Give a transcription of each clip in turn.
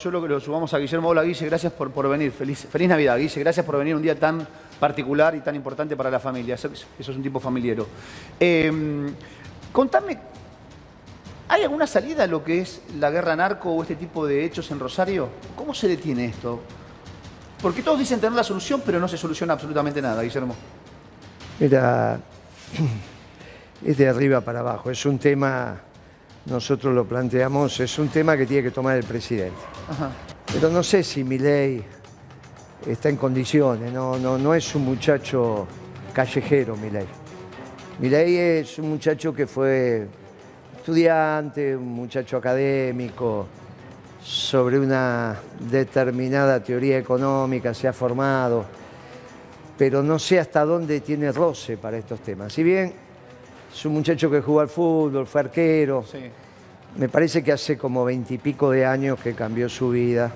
Yo lo que lo subamos a Guillermo. Hola Guille, gracias por, por venir. Feliz, feliz Navidad, Guille. Gracias por venir un día tan particular y tan importante para la familia. Eso, eso es un tipo familiero. Eh, contame, ¿hay alguna salida a lo que es la guerra narco o este tipo de hechos en Rosario? ¿Cómo se detiene esto? Porque todos dicen tener la solución, pero no se soluciona absolutamente nada, Guillermo. Mira, es de arriba para abajo. Es un tema, nosotros lo planteamos, es un tema que tiene que tomar el presidente. Ajá. Pero no sé si Milei está en condiciones, no, no, no es un muchacho callejero Milei. Milei es un muchacho que fue estudiante, un muchacho académico, sobre una determinada teoría económica se ha formado, pero no sé hasta dónde tiene roce para estos temas. Si bien es un muchacho que jugó al fútbol, fue arquero, Sí. me parece que hace como veintipico de años que cambió su vida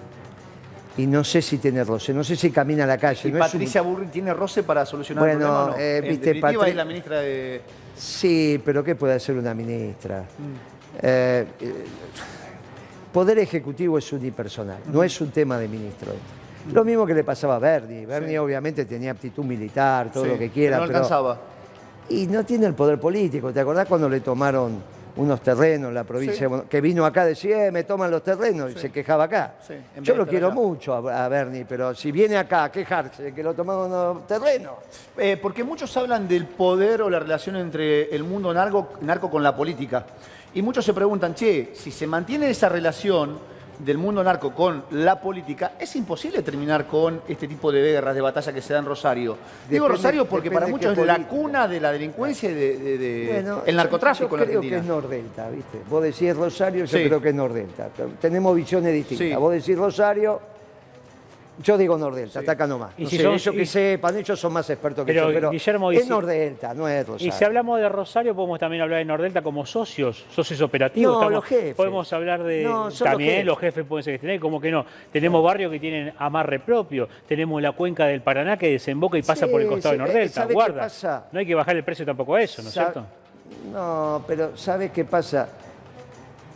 y no sé si tiene roce, no sé si camina a la calle. ¿Y no es un Patricia Burri tiene roce para solucionar el Bueno, problema o no? eh, viste, definitiva Patri- es la ministra de... Sí, pero ¿qué puede hacer una ministra? Mm. Eh, eh, poder ejecutivo es unipersonal, no es un tema de ministro. esto. Lo mismo que le pasaba a Berni. Berni Sí. obviamente tenía aptitud militar, todo Sí, lo que quiera, pero no pero- alcanzaba. Y no tiene el poder político. ¿Te acordás cuando le tomaron unos terrenos en la provincia? Sí. Que vino acá, decía, eh, me toman los terrenos y se quejaba acá. Sí, Yo lo quiero mucho a, a Berni, pero si viene acá a quejarse de que lo tomaron los terrenos. Eh, porque muchos hablan del poder o la relación entre el mundo narco, narco con la política. Y muchos se preguntan, che, si se mantiene esa relación del mundo narco con la política, es imposible terminar con este tipo de guerras, de batalla que se da en Rosario. Digo Rosario porque para muchos es la cuna de la delincuencia y de, de- de- Bueno, el narcotráfico yo en creo Argentina. que es Nordelta, ¿viste? Vos decís Rosario, yo Sí. creo que es Nordelta. Tenemos visiones distintas. Sí. Vos decís Rosario, yo digo Nordelta, hasta acá nomás. Y No si sé, son- ellos que y- sepan, ellos son más expertos que Pero, yo, pero Guillermo, es si- Nordelta, no es Rosario. Y si hablamos de Rosario, podemos también hablar de Nordelta como socios, socios operativos. No, los jefes. Podemos hablar de. No, también los los jefes pueden ser ahí, como que no. Tenemos barrios que tienen amarre propio. Tenemos la cuenca del Paraná que desemboca y pasa Sí, por el costado sí, de Nordelta. ¿sabe qué Guarda. pasa? No hay que bajar el precio tampoco a eso, ¿no es cierto? No, pero ¿sabes qué pasa?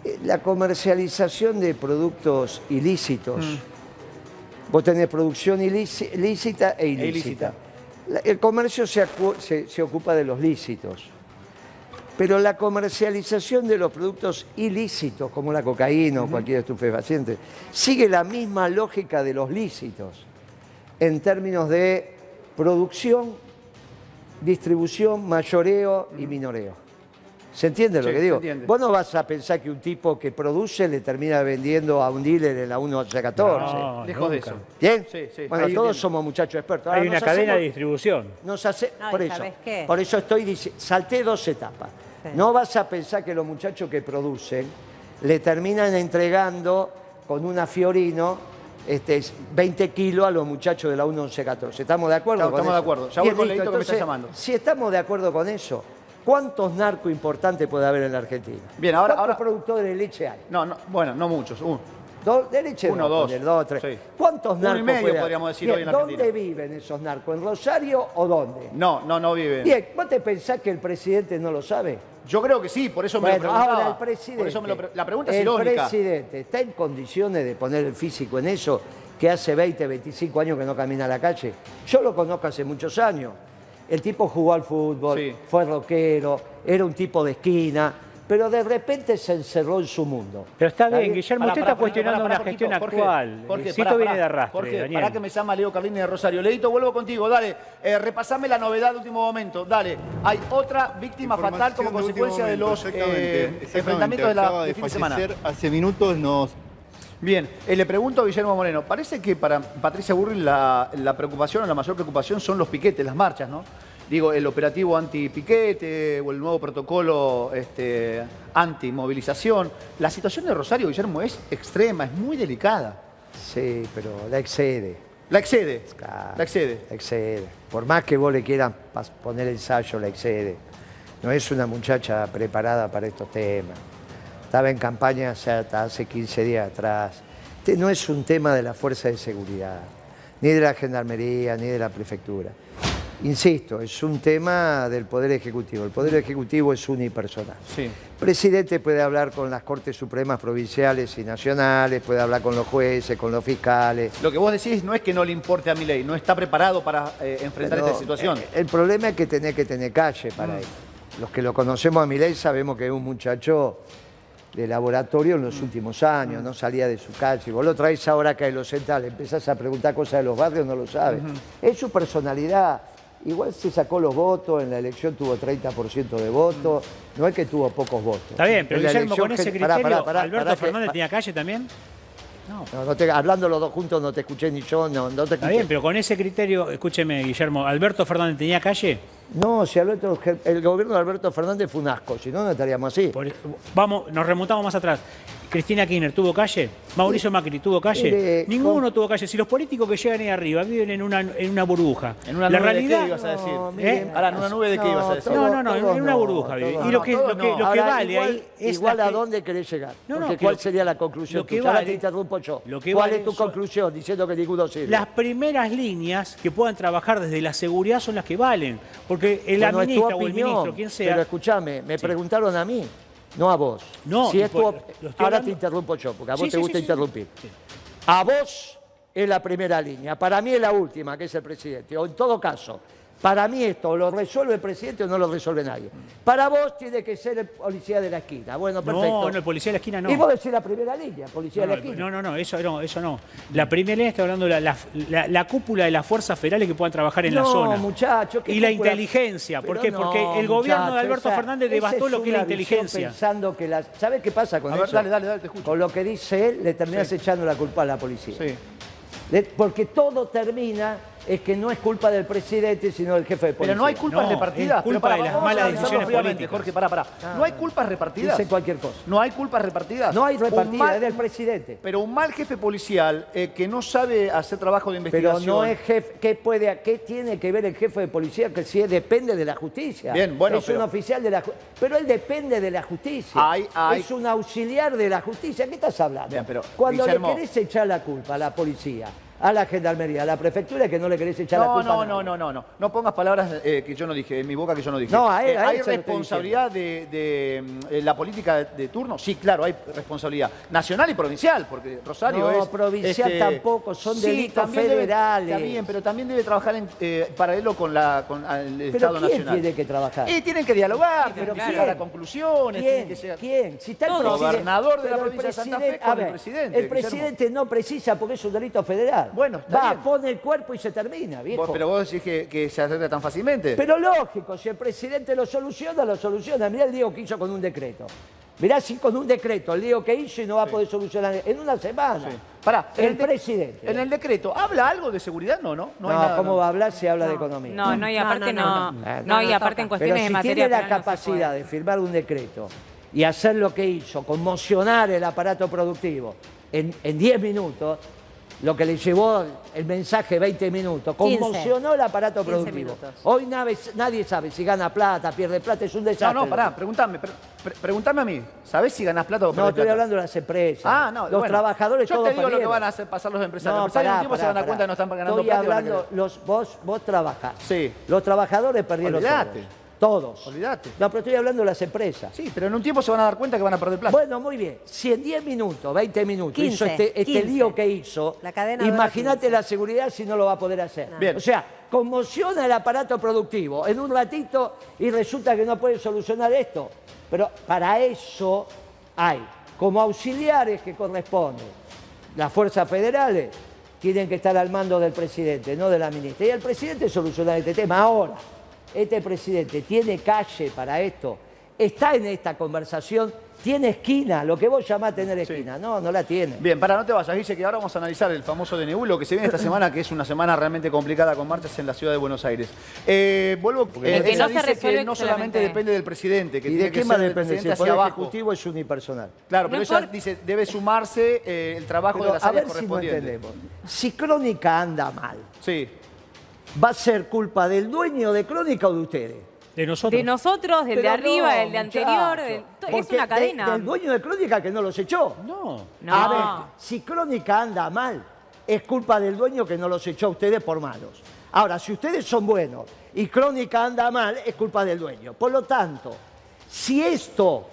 Eh, La comercialización de productos ilícitos. Mm. Vos tenés producción lícita e ilícita. ilícita. El comercio se- se ocupa de los lícitos. Pero la comercialización de los productos ilícitos, como la cocaína o cualquier estupefaciente, sigue la misma lógica de los lícitos en términos de producción, distribución, mayoreo y minoreo. ¿Se entiende lo Sí, que digo? entiende. Vos no vas a pensar que un tipo que produce le termina vendiendo a un dealer en la 1814. No, Lejos de eso. ¿Bien? Sí, sí. Bueno, Ahí todos somos muchachos expertos. Ahora Hay una nos cadena de distribución. nos hace, No, por ¿y eso, qué? por eso estoy diciendo, salté dos etapas. Sí. No vas a pensar que los muchachos que producen le terminan entregando con una Fiorino este, 20 kilos a los muchachos de la 1114. ¿Estamos de acuerdo Estamos- con estamos de acuerdo. Ya voy con que me está llamando. Si estamos de acuerdo con eso, ¿cuántos narcos importantes puede haber en la Argentina? Bien, ahora- ¿Cuántos ahora- productores de leche hay? No, no, bueno, no muchos. Uh, Dos, de leche Uno, no, dos. dos, tres. Sí. ¿Cuántos Uno y narcos medio podríamos decir Bien, hoy en ¿Dónde Argentina. viven esos narcos? ¿En Rosario o dónde? no, no, no viven. Bien, ¿vos te pensás que el presidente no lo sabe? Yo creo que sí, por eso me lo preguntaba. ahora el presidente. Por eso me lo pre- la pregunta es el ilógica. presidente está en condiciones de poner el físico en eso que hace 20, 25 años que no camina a la calle. Yo lo conozco hace muchos años. El tipo jugó al fútbol, Sí. fue rockero, era un tipo de esquina, pero de repente se encerró en su mundo. Pero está bien, bien? Guillermo, usted está cuestionando una gestión Jorge, actual. Jorge, pará, viene de arrastre, Jorge, Daniel. pará que me llama Leo Carlini de Rosario. Leito, vuelvo contigo, dale. Eh, repasame la novedad de último momento. Dale. Hay otra víctima fatal como consecuencia de los eh, exactamente. enfrentamientos de la de fin de semana. Hace minutos nos Bien, eh, le pregunto a Guillermo Moreno, parece que para Patricia Burri la, la preocupación o la mayor preocupación son los piquetes, las marchas, ¿no? Digo, el operativo anti-piquete o el nuevo protocolo este, anti-movilización. La situación de Rosario, Guillermo, es extrema, es muy delicada. Sí, pero la excede. La excede, Claro, la excede. La excede. Por más que vos le quieran pas- poner ensayo, la excede. No es una muchacha preparada para estos temas. Estaba en campaña hasta hace 15 días atrás. Este no es un tema de la fuerza de seguridad, ni de la gendarmería, ni de la prefectura. Insisto, es un tema del Poder Ejecutivo. El Poder Ejecutivo es unipersonal. Sí. El presidente puede hablar con las Cortes Supremas provinciales y nacionales, puede hablar con los jueces, con los fiscales. Lo que vos decís no es que no le importe a mi ley, no está preparado para eh, enfrentar Pero, esta situación. eh, El problema es que tenés que tener calle para Mm. esto. Los que lo conocemos a Milei sabemos que es un muchacho de laboratorio en los últimos años, no salía de su calle. Vos lo traes ahora acá en los centrales, empezás a preguntar cosas de los barrios, no lo sabes. Es su personalidad. Igual se sacó los votos, en la elección tuvo 30% de votos, no es que tuvo pocos votos. Está bien, pero Guillermo, con ese criterio, Pará, pará, pará, ¿Alberto que- Fernández tenía calle también? No. no, no te- hablando los dos juntos no te escuché ni yo, no, no te Está escuché. bien, pero con ese criterio, escúcheme, Guillermo, ¿Alberto Fernández tenía calle? No, si Alberto, el gobierno de Alberto Fernández fue un asco, si no, no estaríamos así. Por- vamos, nos remontamos más atrás. Cristina Kirchner tuvo calle, Mauricio Macri tuvo calle, Mire, ninguno con- tuvo calle. Si los políticos que llegan ahí arriba viven en una, en una burbuja, En una la nube realidad, de qué ibas a decir. No, ¿Eh? mire, Ahora, ¿en una nube de qué ibas a decir? No, no, no, en una no, burbuja vive. todos Y lo no. que, lo que, no. lo que Ahora, vale igual, ahí es igual a que- dónde querés llegar. No, no, Porque ¿cuál lo- sería la conclusión? lo que vale- te interrumpo yo. lo que ¿Cuál vale es tu son- conclusión? Diciendo que ninguno sirve. Las primeras líneas que puedan trabajar desde la seguridad son las que valen. Porque el Bueno, o el ministro, quien sea, Pero escúchame, me preguntaron a mí, no a vos. No, si es tu Ahora hablando- te interrumpo yo, porque a vos Sí, te sí, gusta sí, interrumpir. A vos es la primera línea, para mí es la última, que es el presidente. O en todo caso, para mí esto lo resuelve el presidente o no lo resuelve nadie. Para vos tiene que ser el policía de la esquina. Bueno, perfecto. no, no, el policía de la esquina no. Y vos decís la primera línea, policía No, de la esquina. no, no, no, eso no, eso no. La primera línea está hablando de la, la- la- la cúpula de las fuerzas federales que puedan trabajar en la zona. muchacho, ¿qué Y la inteligencia. ¿Por qué? Porque el gobierno de Alberto Fernández devastó lo que es la inteligencia. Pensando que la, ¿Sabes qué pasa con A ver, eso? dale, dale, dale, te escucho. Con lo que dice él, le terminás Sí. echando la culpa a la policía. Sí. Le- porque todo termina es que no es culpa del presidente, sino del jefe de policía. Pero no hay culpas No, repartidas. es culpa Pero de las malas decisiones políticas. Jorge, pará, pará. ¿No hay culpas repartidas? Dice cualquier cosa. ¿No hay culpas repartidas? No hay Un repartida, mal- es del presidente. Pero un mal jefe policial eh, que no sabe hacer trabajo de Pero investigación. no es jefe. ¿qué, puede, ¿Qué tiene que ver el jefe de policía? Que si depende de la justicia. Bien, bueno, Es pero- un oficial de la justicia. Pero él depende de la justicia. Es un auxiliar de la justicia. ¿Qué estás hablando? Bien, pero, Cuando Guillermo- le querés echar la culpa a la policía, a la gendarmería, a la prefectura, que no le querés echar la No, culpa a no, no, no, no, no. No pongas palabras eh, que yo no dije, en mi boca que yo no dije. No, a él- Eh, a él ¿Hay responsabilidad de, de, eh, la política de, turno? Sí, claro, hay responsabilidad. Nacional y provincial, porque Rosario No, es... provincial tampoco, son delitos también debe- federales. está bien, pero también debe trabajar en eh, paralelo con, la, con el Pero Estado ¿quién Nacional. tiene que trabajar? Y tienen que dialogar, tienen que llegar a conclusiones, tienen ¿Quién? que llegar... ¿Quién? Si está el Gobernador de la provincia de Santa Fe con el presidente, El presidente no precisa porque es un delito federal. Bueno, está Va, bien. pone el cuerpo y se termina, viejo. Vos- pero vos decís que, que se arregla tan fácilmente. Pero lógico, si el presidente lo soluciona, lo soluciona. Mirá el lío que hizo con un decreto. Mirá si con un decreto, el lío que hizo y no va a poder solucionar en una semana. Sí. Pará, en el de- presidente. En el decreto, ¿habla algo de seguridad? No, no. No, No, hay nada, ¿cómo no. va a hablar si habla de economía? No, no, y aparte no. no, No, no. No, y no aparte en. Pero cuestiones si de materia tiene la penal no se capacidad puede. de firmar un decreto y hacer lo que hizo, conmocionar el aparato productivo en en 10 minutos, lo que le llevó el mensaje 20 minutos, 15. conmocionó el aparato 15 productivo. Hoy nadie, nadie sabe si gana plata, pierde plata, es un No, desastre. no, pará, preguntame, pre- pre- preguntame a mí. ¿Sabés si ganás plata o No, perdés estoy plata? hablando de las empresas. Ah, no, Los bueno. trabajadores Yo todos te digo lo que van a hacer pasar los empresarios. No, los empresarios pará, un tiempo se pará, van a dar pará. cuenta que no están ganando Estoy plata y van a hablando, los, vos, vos trabajás. Sí. Los trabajadores perdieron Olvidate. todos. Todos. Olvidate. No, pero estoy hablando de las empresas. Sí, pero en un tiempo se van a dar cuenta que van a perder plata. Bueno, muy bien. Si en 10 minutos, 20 minutos 15, hizo este, este 15. lío que hizo, La cadena dura imagínate 15. la seguridad si no lo va a poder hacer. Bien. O sea, conmociona el aparato productivo en un ratito y resulta que no puede solucionar esto. Pero para eso hay como auxiliares que corresponden. Las fuerzas federales tienen que estar al mando del presidente, no de la ministra. Y el presidente soluciona este tema. Ahora, este presidente tiene calle para esto, está en esta conversación, tiene esquina, lo que vos llamás tener esquina. No, no la tiene. Bien, para no te vayas, dice que ahora vamos a analizar el famoso DNU, lo que se viene esta semana, que es una semana realmente complicada con marchas en la ciudad de Buenos Aires. Eh, vuelvo, eh, El que ella no se dice resuelve que no solamente depende del presidente, que ¿Y tiene de que qué más ser depende? Si el Poder abajo. Ejecutivo es unipersonal. Claro, pero No ella por- dice, debe sumarse eh, el trabajo Pero de las a áreas ver si no correspondientes. entendemos. Si Crónica anda mal, Sí. ¿Va a ser culpa del dueño de Crónica o de ustedes? De nosotros. De nosotros, del de arriba, no, del de anterior, del- es una de- cadena. del dueño de Crónica que no los echó. No. No. A ver, si Crónica anda mal, es culpa del dueño que no los echó a ustedes por malos. Ahora, si ustedes son buenos y Crónica anda mal, es culpa del dueño. Por lo tanto, si esto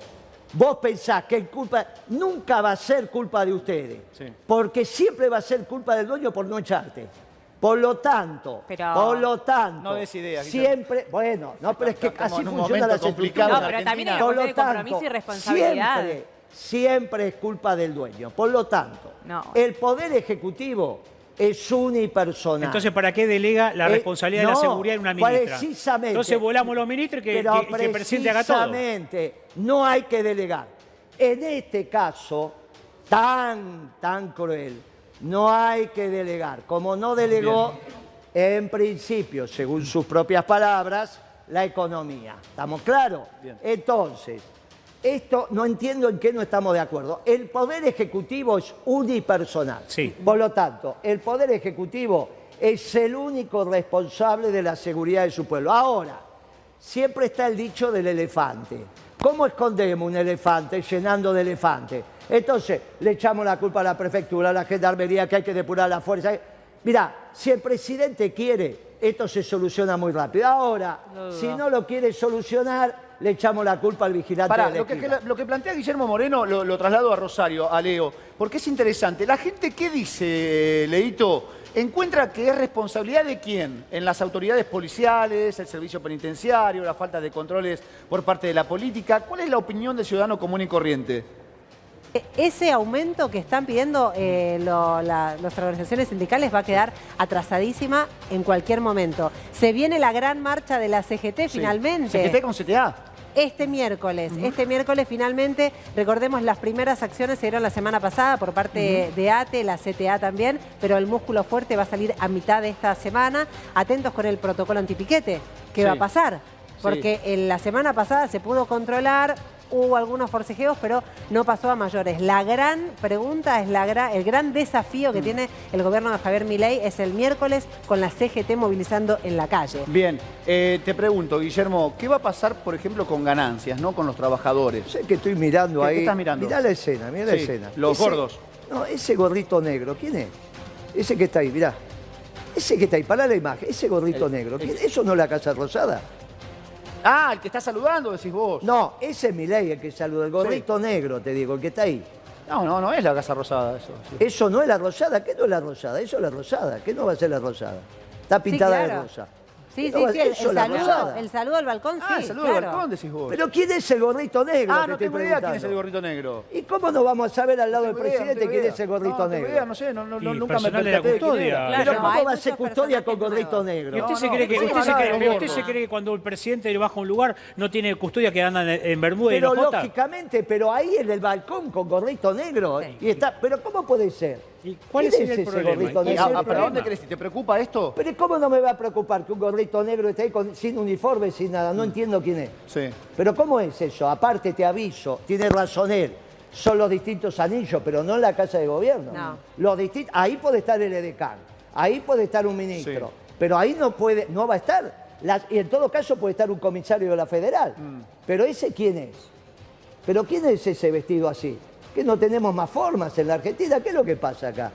vos pensás que es culpa, nunca va a ser culpa de ustedes, Sí. porque siempre va a ser culpa del dueño por no echarte. Por lo tanto, Pero- por lo tanto, No des ideas, Guillermo. siempre, bueno, no, pero es que así funciona la complicado No, pero también hay por lo tanto, compromiso y responsabilidad. Siempre, siempre es culpa del dueño. Por lo tanto, No. el Poder Ejecutivo es unipersonal. Entonces, ¿para qué delega la Eh, responsabilidad de la seguridad en una ministra? Precisamente. Entonces volamos los ministros y que, Pero que- que el presidente haga todo. Precisamente, no hay que delegar. En este caso, tan, tan cruel, no hay que delegar. Como no delegó, en principio, según sus propias palabras, la economía. ¿Estamos claros? Bien. Entonces, esto no entiendo en qué no estamos de acuerdo. El Poder Ejecutivo es unipersonal. Sí. Por lo tanto, el Poder Ejecutivo es el único responsable de la seguridad de su pueblo. Ahora, siempre está el dicho del elefante. ¿Cómo escondemos un elefante llenando de elefantes? Entonces, le echamos la culpa a la prefectura, a la gendarmería, que hay que depurar la fuerza. Mira, si el presidente quiere, esto se soluciona muy rápido. Ahora, No si no lo quiere solucionar, le echamos la culpa al vigilante Pará, de la lo que, lo que plantea Guillermo Moreno lo, lo traslado a Rosario, a Leo, porque es interesante. La gente, ¿qué dice, Leito? ¿Encuentra que es responsabilidad de quién? ¿En las autoridades policiales, el servicio penitenciario, la falta de controles por parte de la política? ¿Cuál es la opinión del ciudadano común y corriente? E- Ese aumento que están pidiendo eh, lo- la- las organizaciones sindicales va a quedar atrasadísima en cualquier momento. Se viene la gran marcha de la CGT Sí. finalmente. ¿CGT con CTA? Este miércoles, este miércoles finalmente, recordemos las primeras acciones se dieron la semana pasada por parte de ATE, la CTA también, pero el músculo fuerte va a salir a mitad de esta semana. Atentos con el protocolo antipiquete, ¿qué Sí. va a pasar? Porque en la semana pasada se pudo controlar, hubo algunos forcejeos, pero no pasó a mayores. La gran pregunta es la gra- el gran desafío Mm. que tiene el gobierno de Javier Milei es el miércoles con la CGT movilizando en la calle. Bien, eh, te pregunto, Guillermo, ¿qué va a pasar, por ejemplo, con ganancias, no con los trabajadores? Sé que estoy mirando ¿Qué- ahí. qué estás mirando? Mirá la escena, mirá la escena. los gordos. No, ese gorrito negro, ¿quién es? Ese que está ahí, mirá. Ese que está ahí, para la imagen, ese gorrito negro. ¿quién- ¿Eso no es la Casa Rosada? Ah, el que está saludando, decís vos. No, ese es Milei el que saluda, el gorrito negro, te digo, el que está ahí. No, no, no es la Casa Rosada eso. sí. Eso no es la rosada, ¿qué no es la rosada? Eso es la rosada, ¿qué no va a ser la rosada? Está pintada de claro. rosa. Sí, ¿Qué no sí, sí, el, saludo, el saludo al balcón, Ah, sí, el saludo claro. balcón, decís vos. Pero ¿quién es el gorrito negro? ah, no tengo idea quién es el gorrito negro. ¿Y cómo no vamos a saber al lado del presidente quién es el gorrito negro? no sé, no, no, Y no, nunca me personal de la percaté de quién custodia. era. Claro, Pero ¿cómo va a ser custodia con gorrito nuevos. ¿Y negro? usted, se cree que, cuando el presidente le baja a un lugar no tiene custodia que andan en, Bermuda Pero lógicamente, pero ahí en el balcón con gorrito negro. Y está, pero ¿cómo puede ser? ¿Y cuál ¿Quién es el ese problema? gorrito ¿Y cuál ¿Y es a- ¿Para dónde crees? ¿Te preocupa esto? Pero ¿cómo no me va a preocupar que un gorrito negro esté ahí con- sin uniforme, sin nada? No entiendo quién es. Sí. Pero ¿cómo es eso? Aparte te aviso, tiene razón él. Son los distintos anillos, pero no en la casa de gobierno. No. Los distin- ahí puede estar el edecán, ahí puede estar un ministro, Sí. pero ahí no puede, no va a estar. Las- y en todo caso puede estar un comisario de la federal. Mm. Pero ese quién es? ¿Pero quién es ese vestido así? Que no tenemos más formas en la Argentina. ¿Qué es lo que pasa acá?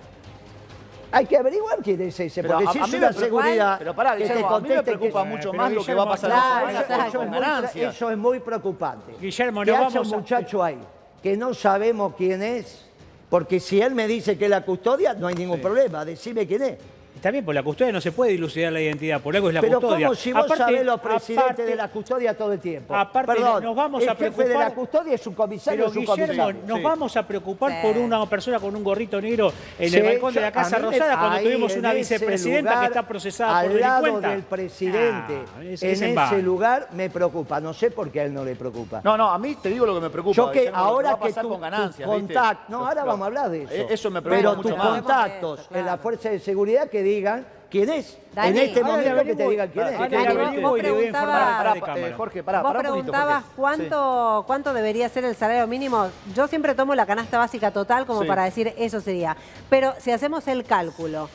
Hay que averiguar quién es ese, Pero porque a- si a es una seguridad Pero pará, que te Guillermo, a mí me que- preocupa mucho Pero más lo que va a pasar Claro, en la eso, es eso es muy preocupante. Guillermo, que no haya vamos un a- muchacho ahí que no sabemos quién es, porque si él me dice que es la custodia, no hay ningún problema, decime quién es. Está bien, por la custodia no se puede dilucidar la identidad, por algo es la Pero custodia. como si vos Aparte- sabés los presidentes aparte- de la custodia todo el tiempo. aparte, Perdón, nos vamos el a jefe de preocupar- la custodia es un comisario Pero Guillermo, comisario. nos Sí. vamos a preocupar Sí. por una persona con un gorrito negro en Sí, el balcón de la Casa me- Rosada cuando ahí, tuvimos una vicepresidenta lugar, que está procesada por al lado delincuenta. del presidente. Ah, es- en es en ese lugar me preocupa. No sé por qué a él no le preocupa. No, no, a mí te digo lo que me preocupa. Yo que Guillermo, ahora va que tu, con ganancias, contacto, no, ahora vamos a hablar de eso. Eh, Eso me preocupa Pero mucho tus más. contactos Eso, claro. en la fuerza de seguridad que digan quién es. Dani, en este ahora momento que te digan quién es. Dani, le vos- preguntabas- a Pará, de pa- cámara. eh, Jorge, pará, Vos pará un poquito, preguntabas Jorge. cuánto, cuánto debería ser el salario mínimo. Yo siempre tomo la canasta básica total como Sí. para decir eso sería. Pero si hacemos el cálculo,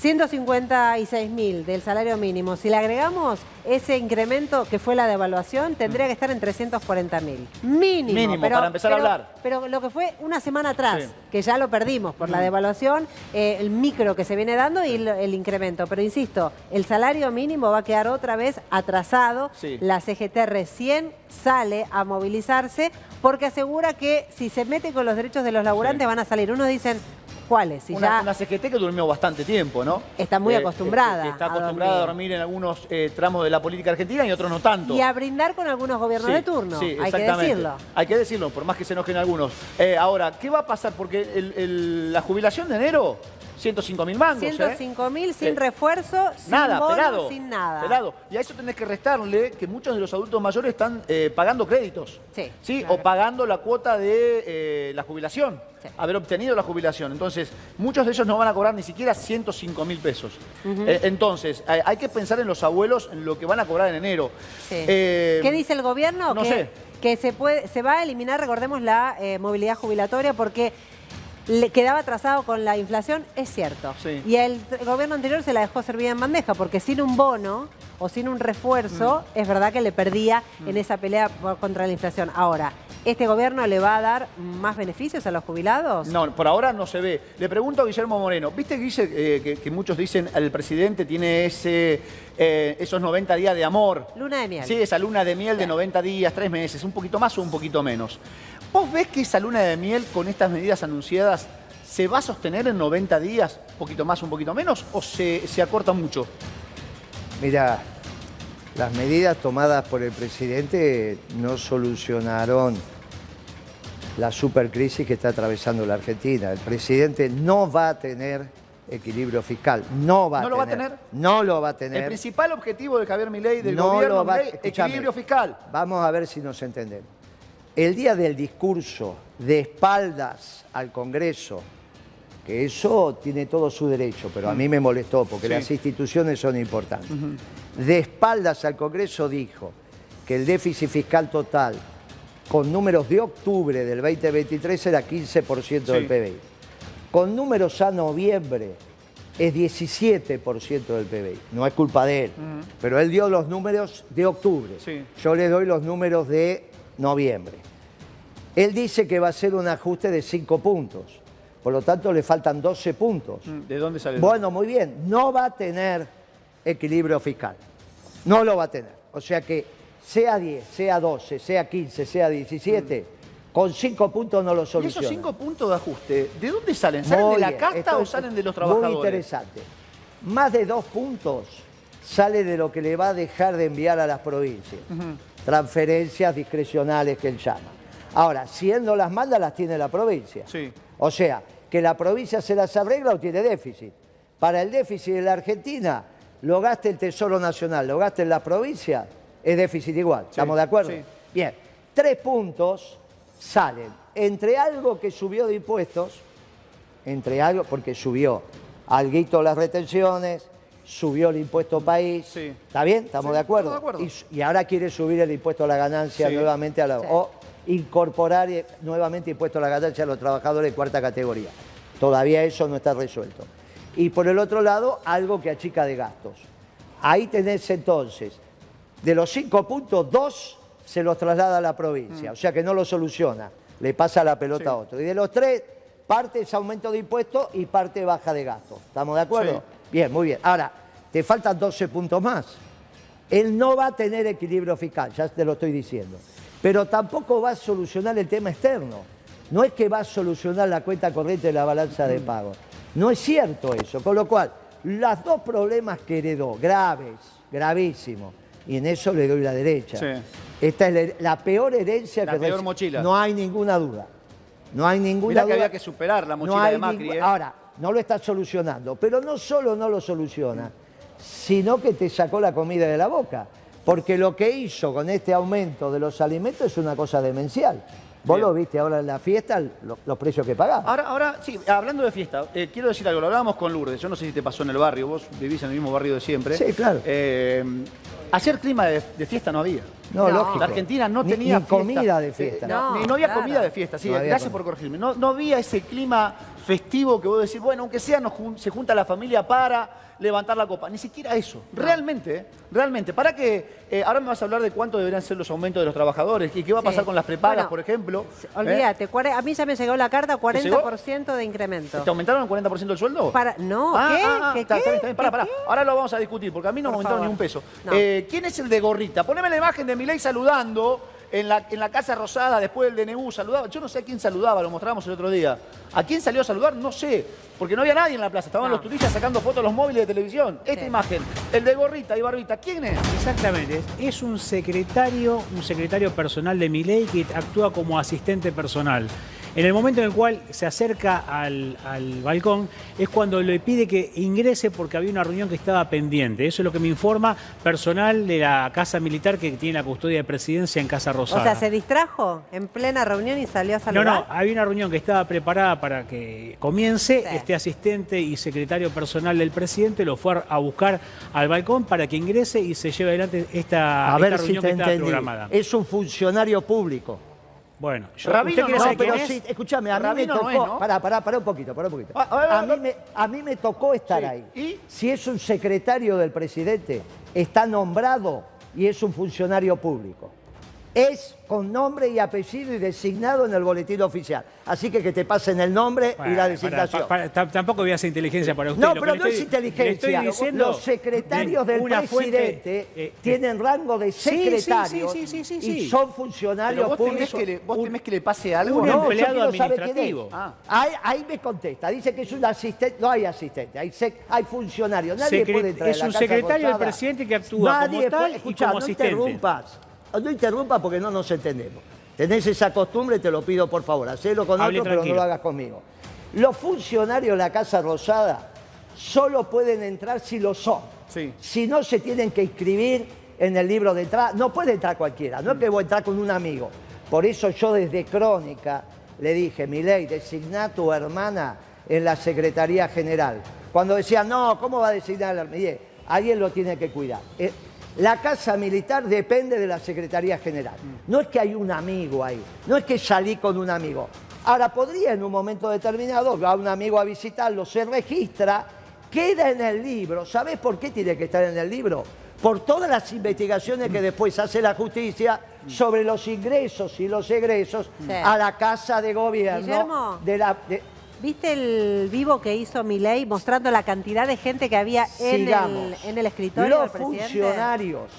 156 mil del salario mínimo. Si le agregamos ese incremento que fue la devaluación, tendría que estar en 340 mil. Mínimo. Mínimo, pero- para empezar a hablar. Pero lo que fue una semana atrás, Sí. que ya lo perdimos por la devaluación, eh, el micro que se viene dando y el, el incremento. Pero insisto, el salario mínimo va a quedar otra vez atrasado. Sí. La CGT recién sale a movilizarse porque asegura que si se mete con los derechos de los laburantes Sí. van a salir. Unos dicen, ¿cuáles? Si Una, ya una CGT que durmió bastante tiempo, ¿no? Está muy Eh, acostumbrada que- que está acostumbrada a dormir. dormir en algunos eh, tramos de la política argentina y otros no tanto. Y a brindar con algunos gobiernos Sí, de turno, sí, hay que decirlo. Hay que decirlo, por más que se enojen algunos. Eh, ahora, ¿qué va a pasar? Porque el- el- la jubilación de enero, 105 mil mangos. ¿eh? 105 mil sin Eh, refuerzo, sin Nada, bono, pelado. sin nada. Pelado. Y a eso tenés que restarle que muchos de los adultos mayores están eh, pagando créditos. Sí, claro. O pagando la cuota de eh, la jubilación. Sí. Haber obtenido la jubilación. Entonces, muchos de ellos no van a cobrar ni siquiera 105 mil pesos. Eh, entonces, hay, que pensar en los abuelos, en lo que van a cobrar en enero. Sí. Eh, ¿Qué dice el gobierno? no que, sé. que se, puede, se va a eliminar, recordemos, la eh, movilidad jubilatoria porque le quedaba atrasado con la inflación, es cierto. Sí. Y el, gobierno anterior se la dejó servida en bandeja porque sin un bono o sin un refuerzo, Mm. es verdad que le perdía en esa pelea por- contra la inflación. Ahora, ¿este gobierno le va a dar más beneficios a los jubilados? No, por ahora no se ve. Le pregunto a Guillermo Moreno, ¿viste, eh, que, que muchos dicen el presidente tiene ese, eh, esos 90 días de amor? Luna de miel. Sí, esa luna de miel de 90 días, 3 meses, un poquito más o un poquito menos. ¿Vos ves que esa luna de miel con estas medidas anunciadas se va a sostener en 90 días, un poquito más, un poquito menos, o se, se acorta mucho? Mira, las medidas tomadas por el presidente no solucionaron la supercrisis que está atravesando la Argentina. El presidente no va a tener equilibrio fiscal. No va ¿No a lo va a tener. tener? No lo va a El tener. principal objetivo de Javier Milei, del No gobierno lo va- Milei, equilibrio fiscal. Vamos a ver si nos entendemos. El día del discurso de espaldas al Congreso, que eso tiene todo su derecho, pero a mí me molestó porque Sí. las instituciones son importantes. De espaldas al Congreso dijo que el déficit fiscal total con números de octubre del 2023 era 15% del. PBI. Con números a noviembre es 17% del PBI. No es culpa de él, pero él dio los números de octubre. Sí. Yo le doy los números de noviembre. Él dice que va a ser un ajuste de 5 puntos. Por lo tanto, le faltan 12 puntos. ¿De dónde sale? Bueno, muy bien, no va a tener equilibrio fiscal. No lo va a tener. O sea que sea 10, sea 12, sea 15, sea 17, con 5 puntos no lo ¿Y soluciona. esos cinco puntos de ajuste, de dónde salen? ¿Salen Muy de la bien, casta esto o salen de los Muy trabajadores? interesante. Más de dos puntos sale de lo que le va a dejar de enviar a las provincias. Transferencias discrecionales que él llama. Ahora, si él no las manda, las tiene la provincia. Sí. O sea, que la provincia se las arregla o tiene déficit. Para el déficit de la Argentina, lo gaste el Tesoro Nacional, lo gaste en la provincia, es déficit igual. ¿Estamos de acuerdo? sí. Bien, tres puntos salen entre algo que subió de impuestos, entre algo, porque subió alguito las retenciones, subió el impuesto país. Sí. ¿Está bien? ¿Estamos Sí, de acuerdo? estamos de acuerdo. Y, y ahora quiere subir el impuesto a la ganancia Sí. nuevamente a la, Sí. o incorporar eh, nuevamente impuesto a la ganancia a los trabajadores de cuarta categoría. Todavía eso no está resuelto. Y por el otro lado, algo que achica de gastos. Ahí tenés entonces, de los cinco puntos, dos se los traslada a la Mm. provincia, o sea que no lo soluciona, le pasa la pelota Sí. a otro. Y de los tres, parte es aumento de impuestos y parte baja de gastos. ¿Estamos de acuerdo? Bien, muy bien. Ahora, te faltan 12 puntos más. Él no va a tener equilibrio fiscal, ya te lo estoy diciendo. Pero tampoco va a solucionar el tema externo. No es que va a solucionar la cuenta corriente de la balanza de pagos. No es cierto eso. Con lo cual, los dos problemas que heredó, graves, gravísimos, y en eso le doy la derecha. Sí. Esta es la, la peor herencia La que peor mochila. No hay ninguna duda. No hay ninguna Mirá que duda. había que superar la mochila de Macri, ¿eh? Ahora, no lo está solucionando, pero no solo no lo soluciona, sino que te sacó la comida de la boca. Porque lo que hizo con este aumento de los alimentos es una cosa demencial. Vos Bien. lo viste ahora en la fiesta, lo- los, precios que pagaba. Ahora, ahora, sí, hablando de fiesta, eh, quiero decir algo, lo hablábamos con Lourdes, yo no sé si te pasó en el barrio, vos vivís en el mismo barrio de siempre. Sí, claro. Eh, Ayer clima de, de fiesta no había. No, No. lógico. La Argentina no Ni- tenía ni fiesta. comida de fiesta. Eh, no, No, ni- no había claro. comida de fiesta, sí, No había gracias comida. por corregirme. No, no había ese clima festivo que vos decís, bueno, aunque sea, nos jun- se junta la familia para levantar la copa. Ni siquiera eso. Realmente, ¿eh? realmente. Para que, eh, ahora me vas a hablar de cuánto deberían ser los aumentos de los trabajadores y qué va a Sí. pasar con las prepagas, Bueno, por ejemplo. ¿eh? Olvídate, a mí ya me llegó la carta, 40% de incremento. ¿Te aumentaron el 40% el sueldo? Para- no, Ah, ¿qué? ah, ah, ¿Qué, está, qué? está bien, está bien. Pará, ¿Qué, pará. Ahora lo vamos a discutir, porque a mí no me Por aumentaron ni favor. un peso. No. ¿Quién es el de gorrita? Poneme la imagen de Milei saludando en la, en la Casa Rosada después del DNU. Saludaba. Yo no sé a quién saludaba, lo mostrábamos el otro día. ¿A quién salió a saludar? No sé, porque no había nadie en la plaza. Estaban No. los turistas sacando fotos de los móviles de televisión. Esta Sí. imagen, el de gorrita y barbita, ¿quién es? Exactamente, es- es un secretario, un secretario personal de Milei que actúa como asistente personal. En el momento en el cual se acerca al, al balcón es cuando le pide que ingrese porque había una reunión que estaba pendiente. Eso es lo que me informa personal de la Casa Militar que tiene la custodia de presidencia en Casa Rosada. O sea, se distrajo en plena reunión y salió a No, saludar. no, había una reunión que estaba preparada para que comience. Sí. Este asistente y secretario personal del presidente lo fue a buscar al balcón para que ingrese y se lleve adelante esta, A esta ver si reunión te que estaba programada. Es un funcionario público. Bueno, yo, Rabino ¿usted quiere no, saber pero quién es? sí, escúchame, a mí me Rabino no tocó. es, ¿no? Pará, pará, pará un poquito, pará un poquito. Ah, a mí, me, a mí me tocó estar Sí. ahí. ¿Y? Si es un secretario del presidente, está nombrado y es un funcionario público. Es con nombre y apellido y designado en el boletín oficial. Así que que te pasen el nombre y la para- designación. para- tampoco voy a hacer inteligencia para usted. No, pero no es inteligencia. le estoy diciendo Los secretarios de del fuente, presidente eh, eh, tienen rango de Sí, sí, sí, secretarios sí, sí, sí, sí. y son funcionarios vos temés, públicos. que le, vos temés que le pase algo. un No, empleado administrativo. Ah. Ahí, ahí me contesta, dice que es un asistente, no hay asistente, hay, sec- hay funcionarios, nadie puede entrar es en la un Casa secretario del presidente que actúa como tal puede- y como no asistente. interrumpas, no interrumpas porque no nos entendemos. Tenés esa costumbre, te lo pido por favor, hacelo con Hable otro, pero no lo hagas conmigo. Los funcionarios de la Casa Rosada solo pueden entrar si lo son. Sí. Si no, se tienen que inscribir en el libro de entrada. No puede entrar cualquiera, no es que voy a entrar con un amigo. Por eso yo desde Crónica le dije, Milei, designá a tu hermana en la Secretaría General. Cuando decían, no, ¿cómo va a designar a la hermana? Alguien lo tiene que cuidar. La Casa Militar depende de la Secretaría General. No es que hay un amigo ahí, no es que salí con un amigo. Ahora, podría en un momento determinado, va un amigo a visitarlo, se registra, queda en el libro. ¿Sabés por qué tiene que estar en el libro? Por todas las investigaciones que después hace la justicia sobre los ingresos y los egresos Sí. a la Casa de Gobierno Guillermo. de la... de- ¿Viste el vivo que hizo Milei mostrando la cantidad de gente que había en, el, en el escritorio Los funcionarios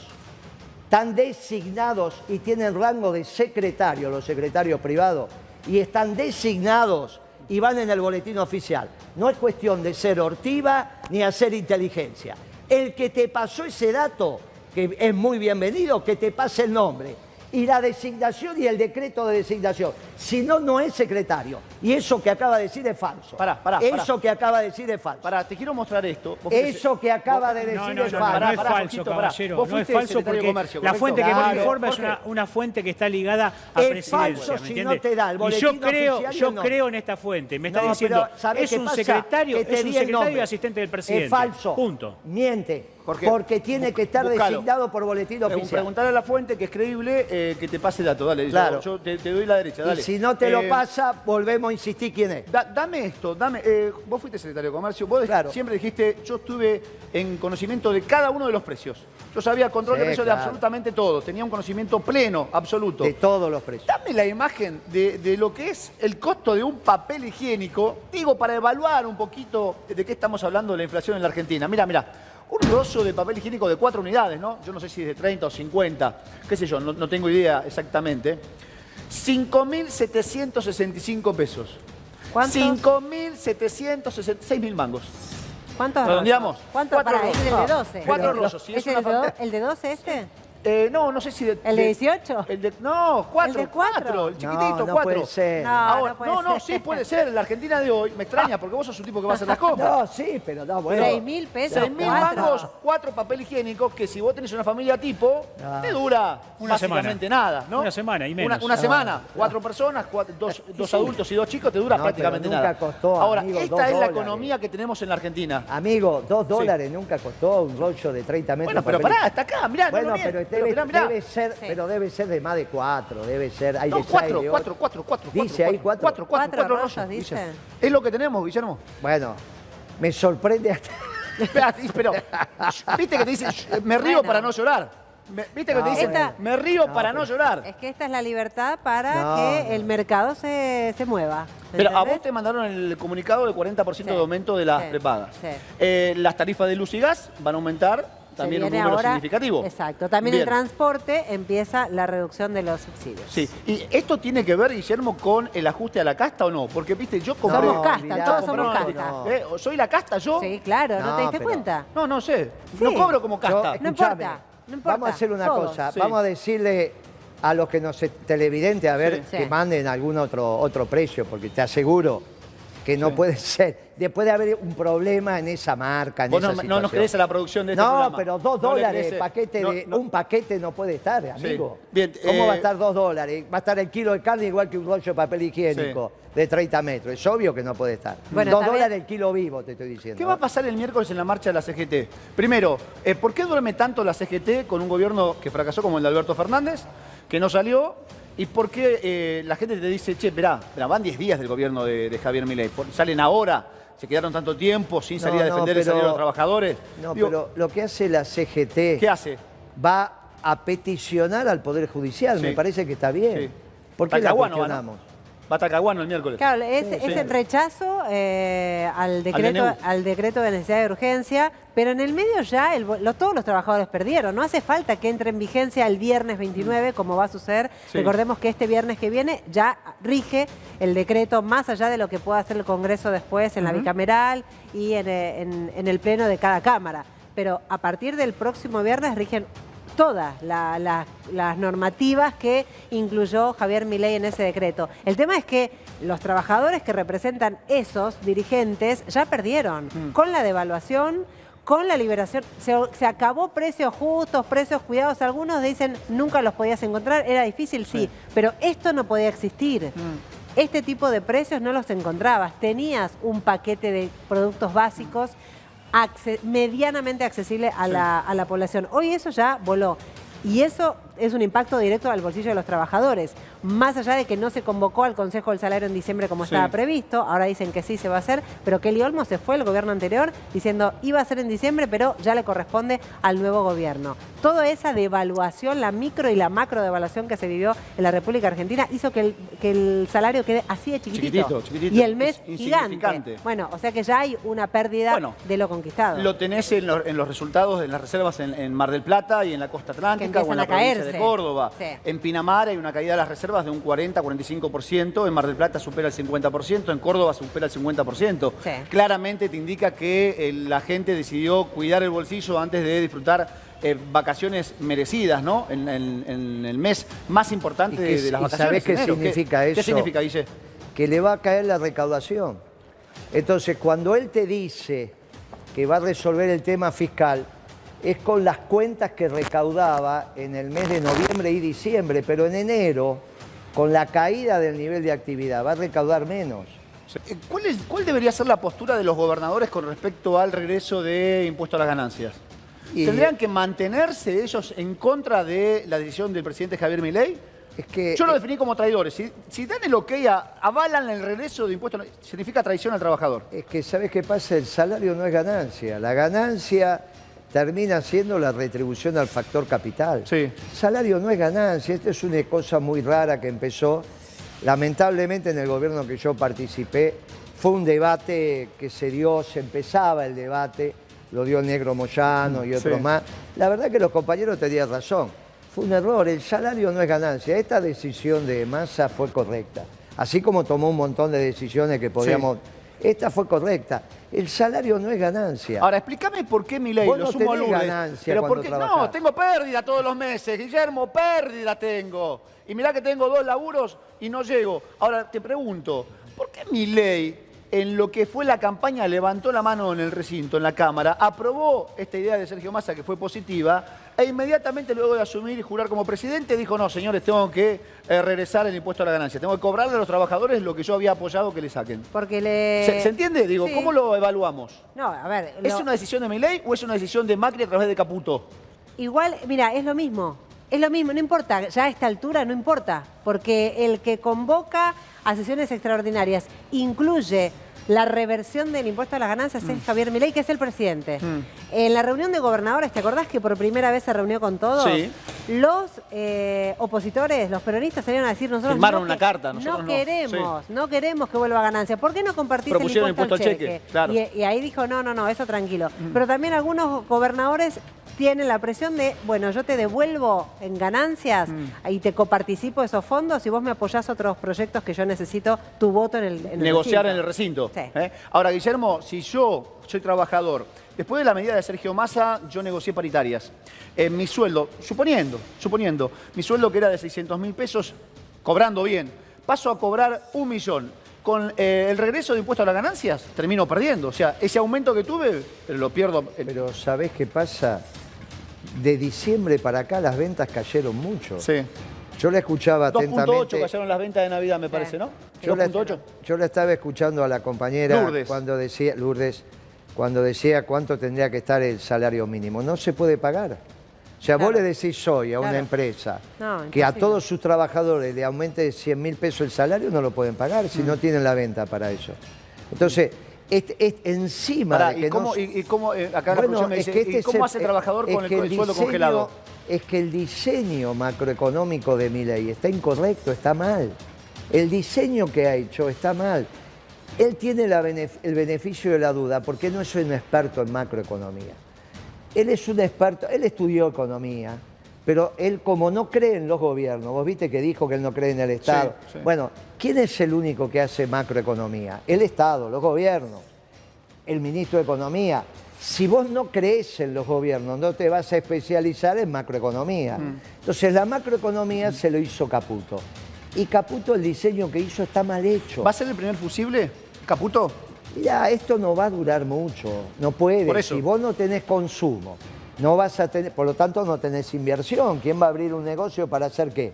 están designados y tienen rango de secretario, los secretarios privados, y están designados y van en el boletín oficial. No es cuestión de ser hortiva ni hacer inteligencia. El que te pasó ese dato, que es muy bienvenido, que te pase el nombre y la designación y el decreto de designación. Si no, no es secretario. Y eso que acaba de decir es falso. Pará, pará, Eso pará. que acaba de decir es falso. Pará, te quiero mostrar esto. Eso que acaba de decir No, no, es no, falso. no, no es falso, caballero. Vos No es falso porque Comercio, la fuente que me Claro, informa es una, una fuente que está ligada a Es presidencia. falso ¿me si no te da el y yo creo, yo no. creo en esta fuente. Me está No, diciendo, pero ¿sabés es un pasa? secretario, es un secretario y asistente del presidente. Es falso. Punto. Miente. Jorge, porque tiene que estar designado por boletín Pregun- oficial. Preguntarle a la fuente que es creíble eh, que te pase dato, dale. yo- Claro. Yo, te, te doy la derecha, dale. Y si no te lo Eh, pasa, volvemos a insistir quién es. da- dame esto, dame. eh, vos fuiste secretario de Comercio, vos Claro. siempre dijiste, yo estuve en conocimiento de cada uno de los precios. Yo sabía control de precios claro. de absolutamente todo. Tenía un conocimiento pleno, absoluto. De todos los precios. Dame la imagen de, de lo que es el costo de un papel higiénico, digo, para evaluar un poquito de qué estamos hablando de la inflación en la Argentina. Mira, mira, un rollo de papel higiénico de cuatro unidades, ¿no? Yo no sé si es de 30 o 50, qué sé yo, no, no tengo idea exactamente. 5.765 pesos. ¿Cuántos? 5.766 mil mangos. ¿Cuántos Redondeamos. rollos? ¿Cuántos? Cuatro Para, es el de rollos. 12. Cuatro rollos, sí, es ¿Es el, una de do- falta- el de 12 este? Eh, no, no sé si de... ¿El de 18? El de, no, cuatro. ¿El de cuatro? cuatro, el No, chiquitito, no cuatro. puede ser. No, Ahora, no puede no, no, ser. sí puede ser. En la Argentina de hoy me extraña porque vos sos un tipo que va a hacer las compras. No, sí, pero no, bueno. Seis mil pesos. Seis mil cuatro. mangos, cuatro papel higiénicos que si vos tenés una familia tipo, No. te dura Una básicamente semana. nada, ¿no? Una semana y menos. Una, una No. semana, cuatro personas, cuatro- dos, dos adultos y dos chicos, te dura No, prácticamente nunca nada. costó, Ahora, amigo, esta dos es la dólares. economía que tenemos en la Argentina. Amigo, dos dólares nunca costó un rollo de 30 metros. Bueno, pero papel pará, está acá, mirá, no Bueno, lo pero, niegues, debe, mirá, mirá. debe ser, Sí. pero debe ser de más de cuatro, debe ser. Hay No, de seis, cuatro, de cuatro, cuatro, cuatro, Dice ahí cuatro. Cuatro, cuatro, Cuatro cuatro rollos, dice. dice. Es lo que tenemos, Guillermo. Bueno, me sorprende hasta. Espera, pero, viste que te dice, me río Bueno. para no llorar. Me- Viste que te No, dice, bueno. me río No, para no llorar. Es que esta es la libertad para No, que no. el mercado se, se mueva. Pero a vos te mandaron el comunicado de 40% Sí, de aumento de las sí, prepagas. sí. Eh, las tarifas de luz y gas van a aumentar también un número ahora- significativo. Exacto. También Bien. el transporte empieza la reducción de los subsidios. Sí. ¿Y esto tiene que ver, Guillermo, con el ajuste a la casta o no? Porque, viste, yo compré... Somos casta, mirá, todos somos casta. no. ¿Eh? ¿Soy la casta yo? Sí, claro, ¿no, No, te diste pero- cuenta? No, no sé. Sí. No cobro como casta. Yo- No importa, no importa, Vamos a hacer una todos. cosa. Sí. Vamos a decirle a los que nos televidentes a ver Sí. que Sí. manden algún otro, otro precio, porque te aseguro que no Sí. puede ser. Después de haber un problema en esa marca, en Vos esa no, no nos crees a la producción de este No, programa. pero dos No dólares, eh. paquete No, de, no. un paquete no puede estar, amigo. Bien, ¿Cómo eh, va a estar dos dólares? Va a estar el kilo de carne igual que un rollo de papel higiénico de 30 metros. Es obvio que no puede estar. Bueno, dos también- dólares el kilo vivo, te estoy diciendo. ¿Qué va a pasar el miércoles en la marcha de la CGT? Primero, eh, ¿por qué duerme tanto la CGT con un gobierno que fracasó como el de Alberto Fernández, que no salió? ¿Y por qué eh, la gente te dice, che, esperá, van 10 días del gobierno de, de Javier Milei? ¿Por- ¿Salen ahora? ¿Se quedaron tanto tiempo sin salir No, a no, defender el pero- salario de los trabajadores? No, Digo, pero lo que hace la CGT ¿Qué hace? va a peticionar al Poder Judicial. Sí. Me parece que está bien. Sí. ¿Por qué la Talcahuano ¿no? cuestionamos? Va a Talcahuano el miércoles. Claro, es, Sí, es sí. el rechazo eh, al, decreto, al decreto de necesidad de urgencia, pero en el medio ya el vo- lo- todos los trabajadores perdieron. No hace falta que entre en vigencia el viernes 29, como va a suceder. Sí. Recordemos que este viernes que viene ya rige el decreto, más allá de lo que pueda hacer el Congreso después en la bicameral y en, eh, en- en el pleno de cada Cámara. Pero a partir del próximo viernes rigen todas la- la- las normativas que incluyó Javier Milei en ese decreto. El tema es que los trabajadores que representan esos dirigentes ya perdieron con la devaluación, con la liberación. Se, se acabó precios justos, precios cuidados. Algunos dicen nunca los podías encontrar, era difícil, sí, pero esto no podía existir. Este tipo de precios no los encontrabas. Tenías un paquete de productos básicos acce- medianamente accesible a, la, a la población. Hoy eso ya voló. Y eso es un impacto directo al bolsillo de los trabajadores. Más allá de que no se convocó al Consejo del Salario en diciembre como Sí. estaba previsto, ahora dicen que sí se va a hacer, pero Kelly Olmo se fue el gobierno anterior diciendo iba a ser en diciembre, pero ya le corresponde al nuevo gobierno. Toda esa devaluación, la micro y la macro devaluación que se vivió en la República Argentina hizo que el, que el salario quede así de chiquitito. Chiquitito, chiquitito, Y el mes gigante. Bueno, o sea que ya hay una pérdida Bueno, de lo conquistado. Lo tenés en, los- en los resultados de las reservas en, en Mar del Plata y en la costa atlántica o en empiezan la a provincia de. Córdoba. Sí. En Pinamar hay una caída de las reservas de un 40-45%, en Mar del Plata supera el 50%, en Córdoba supera el 50%. Sí. Claramente te indica que eh, la gente decidió cuidar el bolsillo antes de disfrutar eh, vacaciones merecidas, ¿no? En, en- en el mes más importante ¿Y qué- de, de las vacaciones. sabés qué significa ¿Qué eso? significa, Guille? que le va a caer la recaudación. Entonces, cuando él te dice que va a resolver el tema fiscal, es con las cuentas que recaudaba en el mes de noviembre y diciembre, pero en enero, con la caída del nivel de actividad, va a recaudar menos. Eh, ¿Cuál, es- ¿Cuál debería ser la postura de los gobernadores con respecto al regreso de impuesto a las ganancias? Y- ¿Tendrían que mantenerse ellos en contra de la decisión del presidente Javier Milei? Es que Yo lo definí como traidores. Si, si dan el ok, a, avalan el regreso de impuestos, significa traición al trabajador. Es que, ¿sabes qué pasa? El salario no es ganancia. La ganancia termina siendo la retribución al factor capital. Sí. Salario no es ganancia. Esta es una cosa muy rara que empezó. Lamentablemente, en el gobierno que yo participé, fue un debate que se dio, se empezaba el debate, lo dio Negro Moyano y otros Sí. más. La verdad que los compañeros tenían razón. Fue un error, el salario no es ganancia. Esta decisión de Massa fue correcta. Así como tomó un montón de decisiones que podíamos Esta fue correcta. El salario no es ganancia. Ahora, explícame por qué mi ley, Vos lo no sumo a Lourdes. ganancia Pero por qué, trabajás. no, tengo pérdida todos los meses, Guillermo, pérdida tengo. Y mirá que tengo dos laburos y no llego. Ahora te pregunto, ¿por qué mi ley, en lo que fue la campaña, levantó la mano en el recinto, en la Cámara, aprobó esta idea de Sergio Massa que fue positiva, e inmediatamente luego de asumir y jurar como presidente dijo, no, señores, tengo que eh, regresar el impuesto a la ganancia, tengo que cobrarle a los trabajadores lo que yo había apoyado que le saquen. Porque le... ¿Se, se entiende? Digo, Sí. ¿cómo lo evaluamos? No, a ver... ¿Es una decisión de Milei o es una decisión de Macri a través de Caputo? Igual, mira, es lo mismo. Es lo mismo, no importa, ya a esta altura no importa, porque el que convoca a sesiones extraordinarias incluye la reversión del impuesto a las ganancias Mm. es Javier Milei, que es el presidente. En la reunión de gobernadores, ¿te acordás que por primera vez se reunió con todos? Sí. Los eh, opositores, los peronistas salieron a decir nosotros Firmaron no una que- carta, nosotros no no. queremos, no queremos que vuelva a ganancia. ¿Por qué no compartís el impuesto, al cheque? cheque, claro. Y, y ahí dijo, no, no, no, eso tranquilo. Pero también algunos gobernadores tienen la presión de, bueno, yo te devuelvo en ganancias y te coparticipo esos fondos y vos me apoyás otros proyectos que yo necesito tu voto en el, en el negociar recinto. en el recinto. Sí. ¿eh? Ahora, Guillermo, si yo soy trabajador, después de la medida de Sergio Massa, yo negocié paritarias. Eh, mi sueldo, suponiendo, suponiendo, mi sueldo que era de 600 mil pesos, cobrando bien, paso a cobrar un millón. Con eh, el regreso de impuesto a las ganancias, termino perdiendo. O sea, ese aumento que tuve, pero lo pierdo. Pero ¿sabés qué pasa? De diciembre para acá las ventas cayeron mucho. sí. Yo la escuchaba 2.8 atentamente. cayeron las ventas de Navidad, me parece, ¿no? Yo la, 2.8. yo la estaba escuchando a la compañera Lourdes. cuando decía Lourdes cuando decía cuánto tendría que estar el salario mínimo. No se puede pagar. O sea, vos le decís hoy a una Claro. empresa No, que a todos sus trabajadores le aumente 100 mil pesos el salario, no lo pueden pagar si Mm. no tienen la venta para eso. Entonces, este- este- encima Pará, de que ¿y cómo, no... y, y cómo, eh, acá la Bueno, producción me es dice, que este ¿y es cómo el- hace el trabajador con el, el sueldo congelado? Es que el diseño macroeconómico de mi ley está incorrecto, está mal. El diseño que ha hecho está mal. Él tiene la benef- el beneficio de la duda porque no es un experto en macroeconomía. Él es un experto, él estudió economía, pero él como no cree en los gobiernos, vos viste que dijo que él no cree en el Estado. sí. Bueno, ¿quién es el único que hace macroeconomía? El Estado, los gobiernos el ministro de Economía. Si vos no crees en los gobiernos, no te vas a especializar en macroeconomía. Mm. Entonces la macroeconomía se lo hizo Caputo. Y Caputo el diseño que hizo está mal hecho. ¿Va a ser el primer fusible, Caputo? Mira, esto no va a durar mucho, no puede. Por eso. Si vos no tenés consumo, no vas a tener, por lo tanto no tenés inversión. ¿Quién va a abrir un negocio para hacer qué?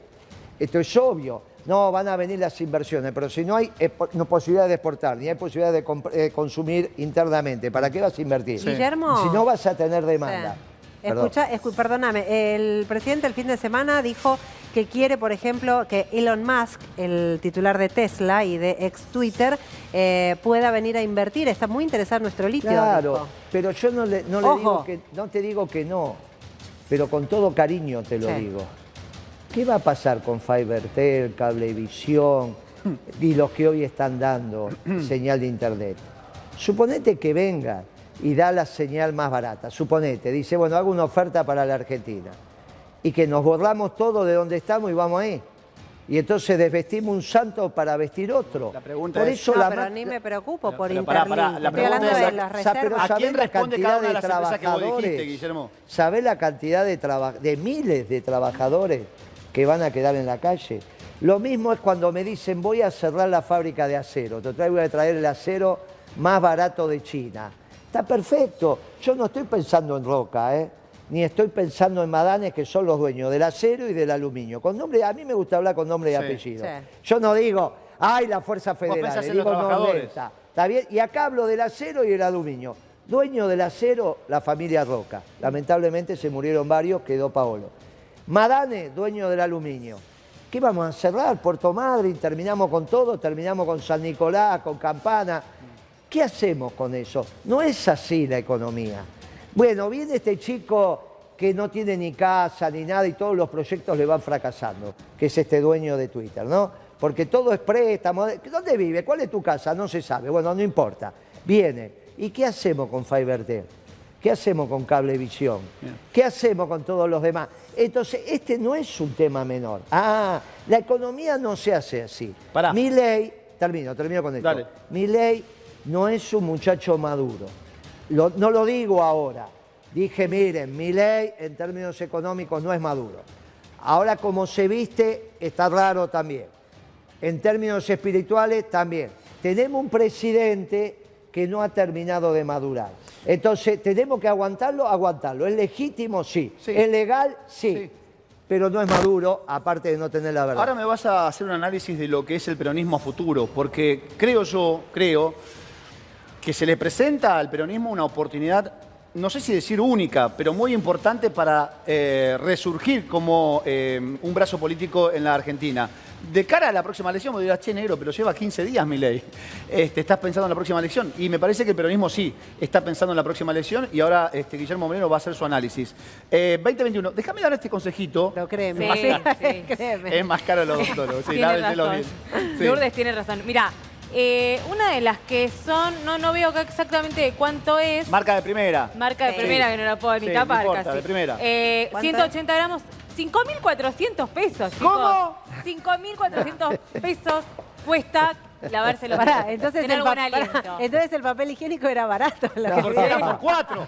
Esto es obvio. No, van a venir las inversiones, pero si no hay no posibilidad de exportar, ni hay posibilidad de eh, consumir internamente, ¿para qué vas a invertir? Guillermo. Si no vas a tener demanda. Sí. Escucha, escu- perdóname, el presidente el fin de semana dijo que quiere, por ejemplo, que Elon Musk, el titular de Tesla y de ex Twitter, eh, pueda venir a invertir. Está muy interesado en nuestro litio. Claro, dijo. pero yo no, le, no, le Ojo. digo que, no te digo que no, pero con todo cariño te lo Sí. digo. ¿Qué va a pasar con Fibertel, Cablevisión y los que hoy están dando señal de internet? Suponete que venga y da la señal más barata. Suponete, dice, bueno, hago una oferta para la Argentina y que nos borramos todo de donde estamos y vamos ahí. Y entonces desvestimos un santo para vestir otro. La pregunta Por es- eso No, la pero ni me preocupo por pero la Estoy pregunta hablando es- de las reservas. ¿A ¿sabés quién la cantidad cada una de dijiste, trabajadores? Guillermo? ¿Sabés la cantidad de, traba- de miles de trabajadores que van a quedar en la calle? Lo mismo es cuando me dicen voy a cerrar la fábrica de acero, te traigo a traer el acero más barato de China. Está perfecto, yo no estoy pensando en Roca, ¿eh? ni estoy pensando en Madanes, que son los dueños del acero y del aluminio. Con nombre, a mí me gusta hablar con nombre y Sí, apellido. sí. Yo no digo, ay, la Fuerza Federal, le digo. Está bien, y acá hablo del acero y el aluminio. Dueño del acero, la familia Roca. Lamentablemente se murieron varios, quedó Paolo. Madane, dueño del aluminio. ¿Qué vamos a cerrar? Puerto Madryn, terminamos con todo, terminamos con San Nicolás, con Campana. ¿Qué hacemos con eso? No es así la economía. Bueno, viene este chico que no tiene ni casa ni nada y todos los proyectos le van fracasando, que es este dueño de Twitter, ¿no? Porque todo es préstamo. ¿Dónde vive? ¿Cuál es tu casa? No se sabe. Bueno, no importa. Viene. ¿Y qué hacemos con Fibertel? ¿Qué hacemos con Cablevisión? ¿Qué hacemos con todos los demás? Entonces, este no es un tema menor. Ah, la economía no se hace así. Pará. Mi ley, termino, termino con esto. Dale. Mi ley no es un muchacho maduro. Lo- no lo digo ahora. Dije, miren, mi ley en términos económicos no es maduro. Ahora como se viste, está raro también. En términos espirituales, también. Tenemos un presidente que no ha terminado de madurar. Entonces, tenemos que aguantarlo, aguantarlo. ¿Es legítimo? Sí. Sí. ¿Es legal? Sí. Sí. Pero no es maduro, aparte de no tener la verdad. Ahora me vas a hacer un análisis de lo que es el peronismo a futuro, porque creo yo, creo, que se le presenta al peronismo una oportunidad, no sé si decir única, pero muy importante para eh, resurgir como eh, un brazo político en la Argentina. De cara a la próxima elección, me dirás, che, negro, pero lleva 15 días mi ley. Este, estás pensando en la próxima elección. Y me parece que el peronismo sí está pensando en la próxima elección y ahora este, Guillermo Moreno va a hacer su análisis. Eh, 2021, déjame dar este consejito. Pero créeme. Sí, sí. créeme. Es más caro razón. bien. Sí. Lourdes tiene razón. Mira, eh, una de las que son, no, no veo acá exactamente cuánto es. Marca de primera. Marca de Sí. primera que no la puedo ni Sí, tapar no importa, casi. de primera. Eh, ¿Cuánto 180 gramos, 5.400 pesos. chicos. ¿Cómo? 5.400 pesos cuesta lavarse los Pará, entonces el, buen pa- pará, aliento. entonces el papel higiénico era barato. lo que Porque por cuatro.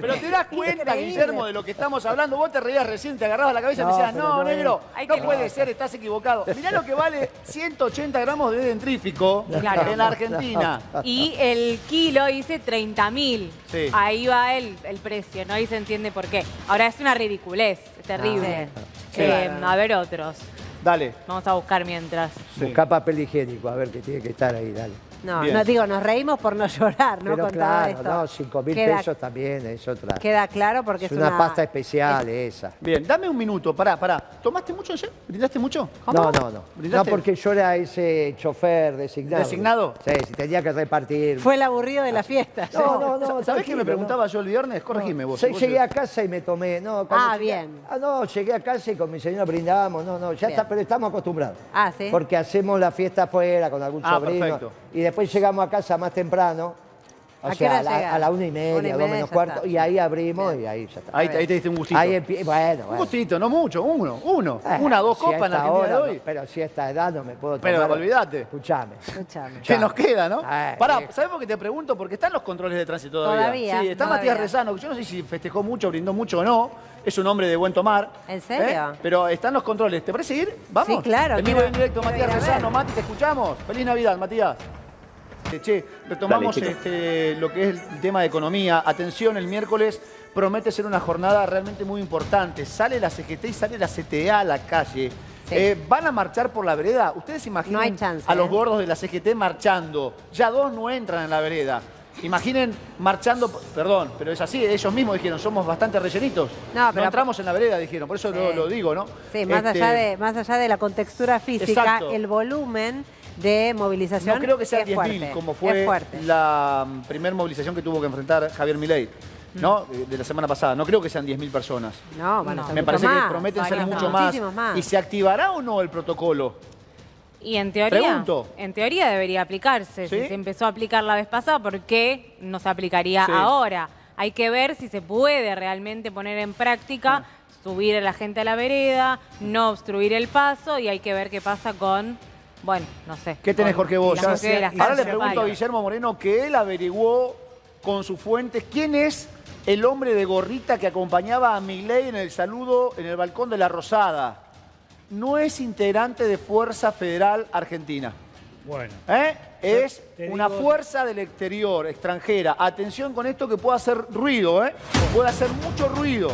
Pero te das cuenta. Guillermo, de lo que estamos hablando. Vos te reías recién, te agarrabas la cabeza y me No, decías, no, no negro, Hay no que- puede ser, estás equivocado. Mirá lo que vale 180 gramos de dentrífico Claro. en la Argentina. Y el kilo dice 30.000. Sí. Ahí va el, el precio, ¿no? Ahí se entiende por qué. Ahora es una ridiculez, terrible. Sí. Eh, Sí. a ver otros. Dale. Vamos a buscar mientras. Busca papel higiénico, a ver que tiene que estar ahí, dale. No, Bien. no digo, nos reímos por no llorar, ¿no? Pero Con claro, todo esto. no, 5 mil Queda- pesos también es otra. Queda claro porque es es, una, pasta especial esa. Bien, dame un minuto, pará, pará. ¿Tomaste mucho ayer? ¿Brindaste mucho? No, no, no. No, ¿Brindaste? porque yo era ese chofer designado. ¿Designado? Sí, si tenía que repartir. Fue el aburrido de la fiesta. No, no, no. ¿Sabés qué me preguntaba yo el viernes? no. Corregime vos. Sí, vos- llegué a casa y me tomé. No, Ah, llegué- bien. Ah, no, llegué a casa y con mi señora brindábamos. No, no, ya Bien. está, pero estamos acostumbrados. Ah, ¿sí? Porque hacemos la fiesta afuera con algún Ah, sobrino. perfecto. Y después llegamos a casa más temprano. O ¿A qué sea, hora a la, llegás? a la una y media, Una y dos menos cuarto. está. Y ahí abrimos y ahí ya está. Ahí, ahí te diste un gustito. Ahí empie- bueno, Un bueno. gustito, no mucho, uno, uno. Eh, Una, dos si copas en la hora de no, hoy. pero si a esta edad no me puedo tomar. Pero olvídate. Escuchame. Escuchame. ¿Qué nos queda, no? Eh, Pará, viejo. ¿sabes por qué te pregunto? Porque están los controles de tránsito todavía. Todavía, Sí, está todavía. Matías Rezano, que yo no sé si festejó mucho, brindó mucho o no. Es un hombre de buen tomar. ¿En serio? ¿Eh? Pero están los controles. ¿Te parece ir? Vamos. Sí, claro, En vivo en directo, Matías. Rezano. Mati, te escuchamos. Feliz Navidad, Matías. Eh, Che, retomamos Dale, este, lo que es el tema de economía. Atención, el miércoles promete ser una jornada realmente muy importante. Sale la CGT y sale la CTA a la calle. Sí. Eh, ¿Van a marchar por la vereda? ¿Ustedes imaginan No chance, a los ¿eh? gordos de la CGT marchando? Ya dos no entran en la vereda. Imaginen marchando, perdón, pero es así, ellos mismos dijeron, somos bastante rellenitos. No, pero- entramos en la vereda, dijeron, por eso lo, digo, ¿no? Sí, más, Este, allá de, más allá de la contextura física, Exacto. el volumen de movilización No creo que sea es 10.000, fuerte, como fue la primera movilización que tuvo que enfrentar Javier Milei, ¿no? De- la semana pasada. No creo que sean 10.000 personas. No, van a ser Me mucho parece más, que prometen ser mucho más. ¿Y se activará o no el protocolo? Y en teoría, Pregunto. en teoría debería aplicarse. ¿Sí? Si se empezó a aplicar la vez pasada, ¿por qué no se aplicaría Sí. ahora? Hay que ver si se puede realmente poner en práctica, subir a la gente a la vereda, no obstruir el paso y hay que ver qué pasa con, bueno, no sé. ¿Qué tenés, Jorge, vos? Ahora le pregunto a. Guillermo Moreno que él averiguó con sus fuentes quién es el hombre de gorrita que acompañaba a Milei en el saludo en el balcón de la Rosada. No es integrante de Fuerza Federal Argentina. Bueno. ¿eh? Es una digo- fuerza del exterior, extranjera. Atención con esto que puede hacer ruido, ¿eh? Puede hacer mucho ruido.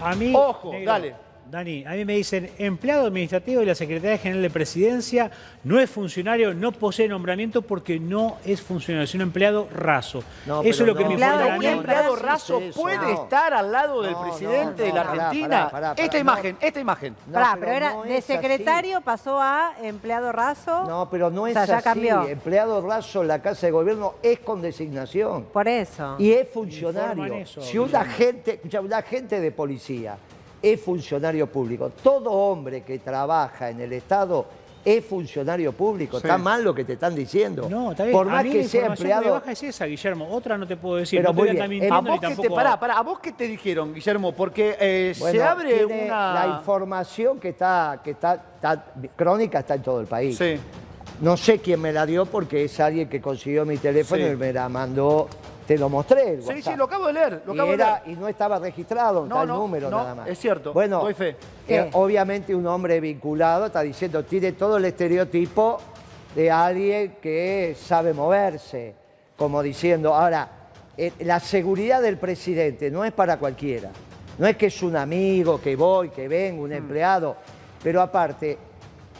A mí, Ojo, dale. Dani, a mí me dicen, empleado administrativo de la Secretaría General de Presidencia, no es funcionario, no posee nombramiento porque no es funcionario, es un empleado raso. No, Eso es lo que no. me informa Un empleado raso puede no. estar al lado del No, presidente no, de la pará, Argentina. pará, pará, esta imagen, esta imagen. No, Pará, pero pero era de así. secretario pasó a empleado raso. No, pero no O es sea, ya así. cambió. Empleado raso en la Casa de Gobierno es con designación. Por eso. Y es funcionario. Eso, si un agente, escucha, un agente de policía es funcionario público, todo hombre que trabaja en el Estado es funcionario público. Sí. Está mal lo que te están diciendo. No, está bien. Por a más mí que la sea información que me empleado. baja es esa, Guillermo. Otra no te puedo decir. Pero no muy voy a andar bien. ¿A vos, qué te, pará, pará, ¿A vos qué te dijeron, Guillermo? Porque eh, se abre una... La información que está, que está, está- crónica está en todo el país. Sí. No sé quién me la dio porque es alguien que consiguió mi teléfono Sí. y me la mandó. Te lo mostré. el Sí, sí, lo acabo de leer, lo y, acabo de era- leer. y no estaba registrado en No, tal no, número no, nada más. es cierto, Bueno, doy fe. eh, obviamente un hombre vinculado está diciendo, tiene todo el estereotipo de alguien que sabe moverse, como diciendo, ahora, eh, la seguridad del presidente no es para cualquiera. No es que es un amigo, que voy, que vengo, un Mm. empleado, pero aparte,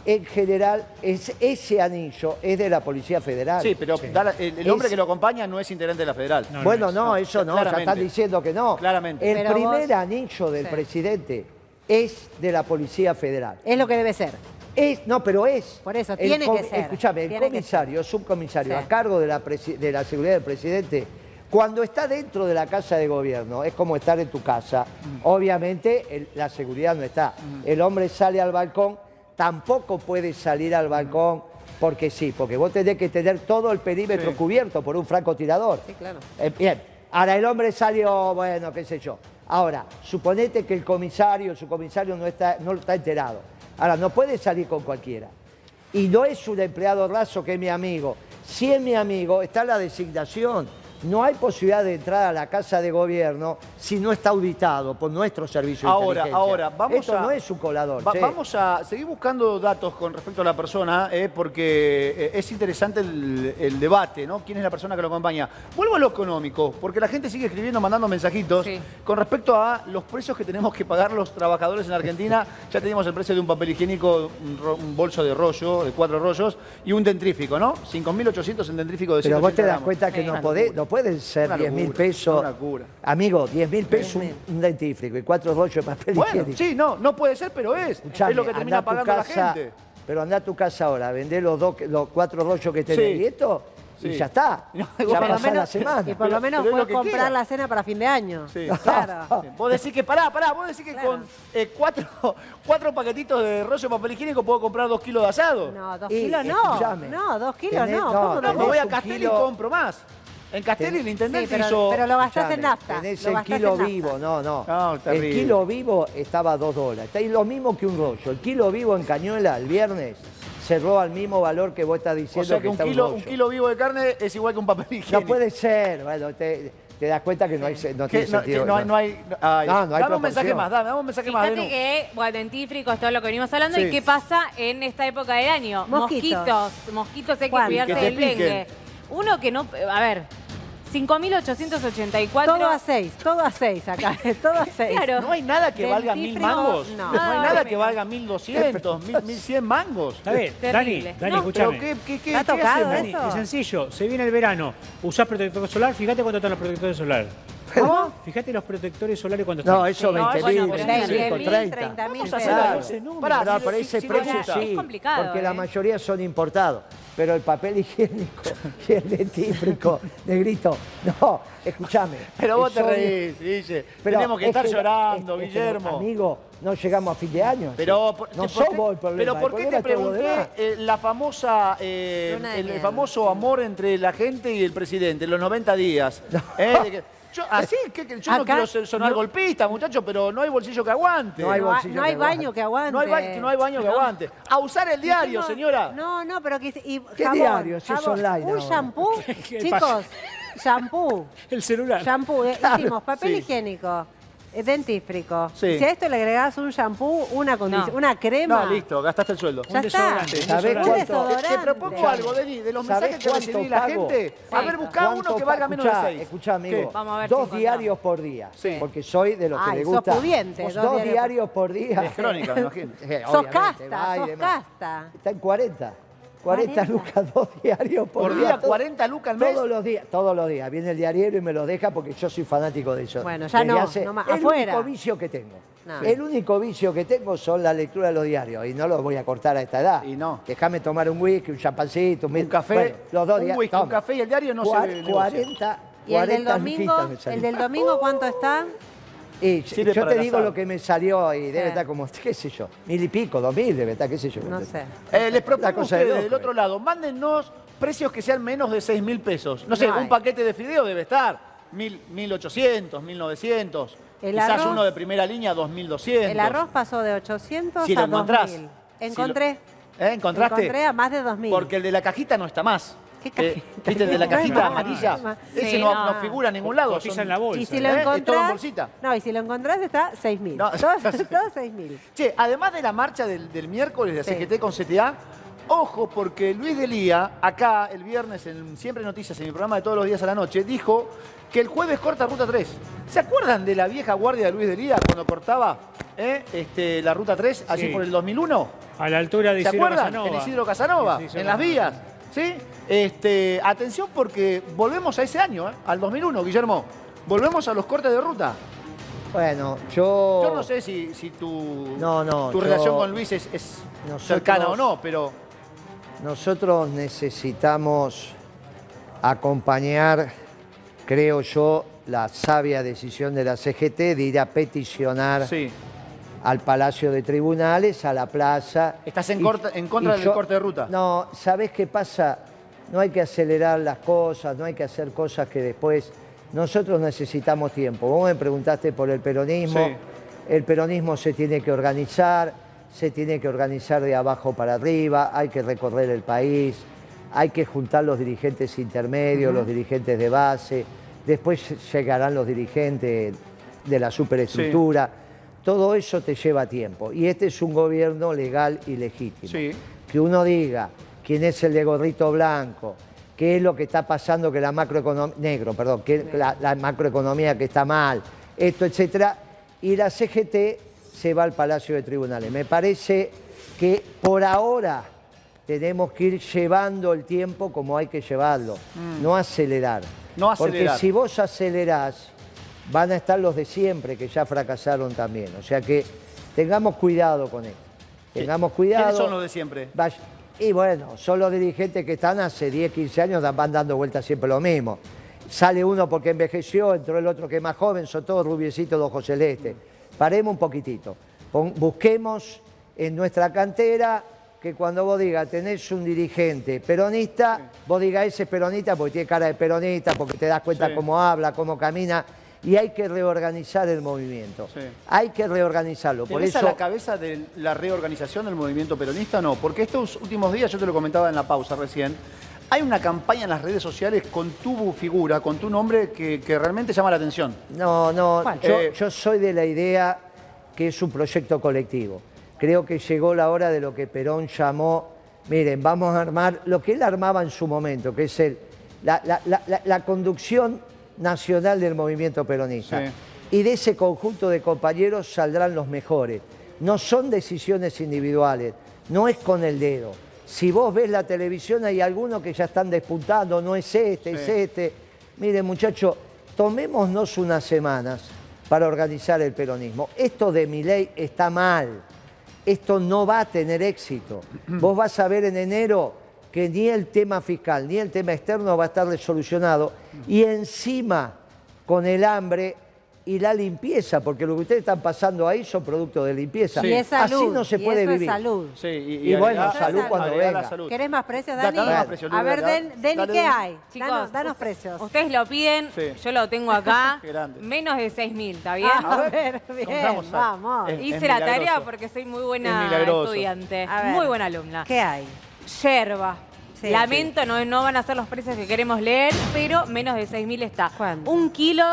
en general, es, ese anillo es de la Policía Federal. Sí, pero da el, el hombre Es- que lo acompaña no es integrante de la federal. No, bueno, no, no, eso no, ya claramente. están diciendo que no. Claramente. El Pero primer vos- anillo del Sí. presidente es de la Policía Federal. Es lo que debe ser. Es, no, pero es. Por eso, El tiene com- que ser, Escúchame, el comisario, subcomisario, Sí. a cargo de la, presi- de la seguridad del presidente, cuando está dentro de la casa de gobierno, es como estar en tu casa. Mm. Obviamente el- la seguridad no está. El hombre sale al balcón, tampoco puede salir al balcón porque sí, porque vos tenés que tener todo el perímetro Sí. cubierto por un francotirador. Sí, claro. Eh, bien, ahora el hombre salió, bueno, qué sé yo. Ahora, suponete que el comisario, el subcomisario no está, no está enterado. Ahora, no puede salir con cualquiera. Y no es un empleado raso que es mi amigo. Si es mi amigo, está la designación. No hay posibilidad de entrar a la casa de gobierno si no está auditado por nuestro servicio de Ahora, inteligencia. ahora, vamos Esto a... no es un colador. Va- vamos a seguir buscando datos con respecto a la persona, eh, porque eh, es interesante el, el debate, ¿no? ¿Quién es la persona que lo acompaña? Vuelvo a lo económico, porque la gente sigue escribiendo, mandando mensajitos Sí. con respecto a los precios que tenemos que pagar los trabajadores en Argentina. ya tenemos el precio de un papel higiénico, un, ro- un bolso de rollo, de cuatro rollos, y un dentrífico, ¿no? 5.800 en dentrífico de Pero vos 180 te das gramos. cuenta que Sí. no, podés- no pueden ser Una 10 mil pesos. una locura. Amigo, 10 mil pesos un, un dentífrico y cuatro rollos de papel Bueno, higiénico. sí, no, no puede ser, pero es. Escuchame, es lo que termina pagando la gente. Pero anda a tu casa ahora, vendé los, dos, los cuatro rollos que tenés Sí. y esto, y ya está. No, ya y por lo pasá la menos- semana. Y por lo menos puedes comprar la cena para fin de año. Sí. Claro. Sí. Vos decís que, pará, pará, vos decís que Claro. con eh, cuatro, cuatro paquetitos de rollo de papel higiénico puedo comprar dos kilos de asado. No, dos Y, kilos no. escuchame, No, dos kilos tenés- no. no, ¿Cómo No, tenés me voy a kilo- y compro más. En Castelli el Sí, intendente pero, hizo... pero lo gastás en nafta. Tenés lo el kilo en vivo, no, no. No, el kilo vivo estaba a dos dólares. Está ahí lo mismo que un rollo. El kilo vivo en Cañuela el viernes cerró al mismo valor que vos estás O diciendo sea que un está kilo, rollo. un kilo vivo de carne es igual que un papel higiénico. No puede ser. Bueno, te, te das cuenta que no, hay, no Que tiene no, sentido. que no hay, no hay, ay, No, no hay dame un mensaje más, dame, dame un mensaje más. Fíjate que, bueno, dentífricos, todo lo que venimos hablando, Sí. y qué pasa en esta época del año. Mosquitos. Mosquitos, mosquitos, hay que cuidarse del dengue. Uno que no, a ver, 5.884. Todo a seis, todo a seis acá. Todo a seis. Claro. No hay nada que valga mil mangos. no. No, hay No, nada no, que valga mil doscientos, mil, mil cien mangos. Está bien, Dani, Terrible. Dani, No, Pero escúchame. ¿qué, qué, qué, ¿Está qué hacemos? Dani, eso? es sencillo. Se viene el verano. Usás protector solar. Fíjate cuánto están los protectores solares. ¿Cómo? Fíjate los protectores solares cuando están. No, eso Sí, no, 20 bueno, mil, pero 25, 20.000, 30. 30.000 Vamos a hacer si- por si- ese precio sí, Es complicado, porque ¿eh? la mayoría son importados. Pero el papel higiénico y el dentífrico, negrito, no, escúchame. Pero vos te es reís, Guille. Pero Tenemos que es estar que- llorando, es- es que, Guillermo. amigo, no llegamos a fin de año. Pero, sí. por- no por somos el problema. pero el ¿por qué te es pregunté eh, la famosa, eh, el miel. famoso amor entre la gente y el presidente, los 90 días? Eh, de que- yo, así que, que yo no Acá quiero ser- sonar no- golpista, muchachos, pero no hay bolsillo que aguante. No hay No, ha- bolsillo no hay que baño que aguante. No hay, ba- no hay baño que aguante. A usar el diario, señora. No, no, pero que... Y ¿Qué jabón, diario? Si es jabón. online Un ahora. shampoo, ¿Qué chicos, pasa? Shampoo, El celular. shampoo. eh, Hicimos papel Sí. higiénico, eh, dentífrico. Sí. Si a esto le agregás un shampoo, una, No. una crema... No, listo, gastaste el sueldo. Ya Un está. desodorante, un ¿Sabés desodorante. Un cuánto? Te, propongo algo, Denis, de los ¿Sabés mensajes que recibí la pago? gente. A ver, buscá uno ¿Cuánto que valga menos de escuchá, 6. Escuchá, amigo. Vamos a ver si dos diarios por día. Sí. Porque soy de los que Ay, le sos gusta. pudiente, Dos, dos diarios por- día. Es crónica, me imagino. Eh, Sos casta, sos casta. Está en 40. 40 40. lucas, dos diarios por, Por día, todo- 40 lucas al mes. Todos los días, todos los días. Viene el diario y me lo deja porque yo soy fanático de eso. Bueno, ya Desde no, hace- no más, el afuera. único vicio que tengo. No. El único vicio que tengo son la lectura de los diarios y no los voy a cortar a esta edad. Y no. Déjame tomar un whisky, un champancito, Un café, los dos un días. whisky, un café y el diario no se Cua- negocia. 40, ¿Y el del 40 domingo? ¿El del domingo cuánto está? Y Sirve yo para te el digo asado. lo que me salió y debe Sí. estar como, qué sé yo, mil y pico, dos mil debe estar, qué sé yo. No sé. Eh, les propongo cosa de ustedes loco, del otro eh. lado, mándennos precios que sean menos de 6 mil pesos. No sé, No hay. un paquete de fideo debe estar mil, 1800, 1900. El Quizás arroz- uno de primera línea, 2200. El arroz pasó de 800 Si lo a encontrás. 2000. Si Encontré. ¿Eh? ¿Encontraste? Encontré a más de 2.000. Porque el de la cajita no está más. ¿Qué Eh, cajita? ¿Viste el de la cajita amarilla? Ese no, no. no figura en ningún lado. Son- en la bolsa. Y si ¿Eh? lo Es todo en encontrás... bolsita. No, y si lo encontrás está 6.000. No. Todo, todo 6.000. Che, además de la marcha del, del miércoles de. CGT con CTA, ojo, porque Luis Delía, acá el viernes en Siempre Noticias, en mi programa de todos los días a la noche, dijo que el jueves corta Ruta 3. ¿Se acuerdan de la vieja guardia de Luis Delía cuando cortaba eh, este, la Ruta 3 allí Sí. por el 2001? A la altura de ¿Se Isidro acuerdan? Casanova. En Isidro Casanova, Sí, sí, en las vías. ¿Sí? Este, atención porque volvemos a ese año, ¿eh? al 2001, Guillermo. Volvemos a los cortes de ruta. Bueno, yo... Yo no sé si, si tu. No, no, tu yo- relación con Luis es, es Nosotros- cercana o no, pero Nosotros necesitamos acompañar, creo yo, la sabia decisión de la CGT de ir a peticionar sí. al Palacio de Tribunales, a la plaza. ¿Estás en Y- corta- en contra del corte de ruta? No, ¿sabés qué pasa? No hay que acelerar las cosas, no hay que hacer cosas que después... Nosotros necesitamos tiempo. Vos me preguntaste por el peronismo. Sí. El peronismo se tiene que organizar, se tiene que organizar de abajo para arriba, hay que recorrer el país, hay que juntar los dirigentes intermedios, los dirigentes de base, después llegarán los dirigentes de la superestructura. Todo eso te lleva tiempo. Y este es un gobierno legal y legítimo. Sí. Que uno diga quién es el de gorrito blanco, qué es lo que está pasando, que la macroeconomía, negro, perdón, que la, la macroeconomía que está mal, esto, etcétera, y la CGT se va al Palacio de Tribunales. Me parece que por ahora tenemos que ir llevando el tiempo como hay que llevarlo, no acelerar. Mm. No acelerar. Porque si vos acelerás, van a estar los de siempre que ya fracasaron también. O sea que tengamos cuidado con esto. Tengamos cuidado. ¿Quiénes son los de siempre? Vaya- Y bueno, son los dirigentes que están hace 10, 15 años, van dando vueltas siempre lo mismo. Sale uno porque envejeció, entró el otro que es más joven, son todos rubiecitos de ojos celestes. Paremos un poquitito. Busquemos en nuestra cantera que cuando vos digas tenés un dirigente peronista, vos digas ese es peronista porque tiene cara de peronista, porque te das cuenta Sí. cómo habla, cómo camina, y hay que reorganizar el movimiento. Sí. Hay que reorganizarlo. Por ¿Tenés eso, a la cabeza de la reorganización del movimiento peronista o no? Porque estos últimos días, yo te lo comentaba en la pausa recién, hay una campaña en las redes sociales con tu figura, con tu nombre, que, que realmente llama la atención. No, no, Eh, yo soy de la idea que es un proyecto colectivo. Creo que llegó la hora de lo que Perón llamó, miren, vamos a armar lo que él armaba en su momento, que es el, la, la- la- la- la conducción nacional del movimiento peronista. Sí. Y de ese conjunto de compañeros saldrán los mejores. No son decisiones individuales, no es con el dedo. Si vos ves la televisión hay algunos que ya están despuntando, no es este, es este. Miren muchachos, tomémonos unas semanas para organizar el peronismo. Esto de mi ley está mal. Esto no va a tener éxito. Vos vas a ver en enero que ni el tema fiscal ni el tema externo va a estar solucionado. Y encima, con el hambre y la limpieza, porque lo que ustedes están pasando ahí son productos de limpieza. Y es salud. Así no se y puede eso vivir. Es salud. Sí, Y bueno, salud cuando venga. salud. ¿Querés más precios, Da- Dani? dame más precios, a ver. Den- Dale, ¿qué Dani. hay? Chicos, danos, precios. Ustedes lo piden, Sí. yo lo tengo acá. Menos de 6.000, ¿está bien? A ver, bien, vamos. Es- Hice es la tarea porque soy muy buena estudiante. A ver. Muy buena alumna. ¿Qué hay? Yerba. Sí. Lamento, no, no van a ser los precios que queremos leer, pero menos de 6.000 está. ¿Cuánto? Un kilo,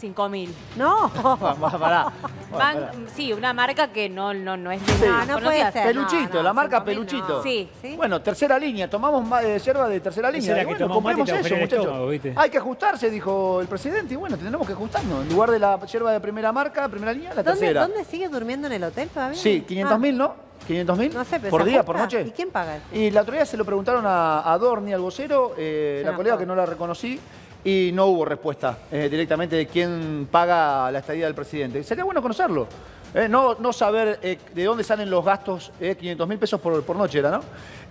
5.000. No. Pará, pará. Pará. sí, una marca que no, no, no es Sí. de No, no puede ser. Peluchito, No, no, la marca 5.000 Peluchito. no. Sí. ¿Sí? Bueno, tercera línea, tomamos más de yerba de tercera línea. es la Y que bueno, tomás mate y compremos te eso, agujera el muchachos. estómago, ¿viste? Hay que ajustarse, dijo el presidente, y bueno, tendremos que ajustarnos. En lugar de la yerba de primera marca, primera línea, la ¿Dónde, tercera. ¿Dónde sigue durmiendo en el hotel todavía? Sí, 500 mil, Ah, ¿no? 500 mil No sé, pero por ¿se día, por noche. ¿Y quién paga eso? Y la otro día se lo preguntaron a, a Dorni, al vocero, eh, la colega que no la reconocí, y no hubo respuesta eh, directamente de quién paga la estadía del presidente. Sería bueno conocerlo. eh, no, no saber eh, de dónde salen los gastos, eh, 500 mil pesos por, por noche era, ¿no?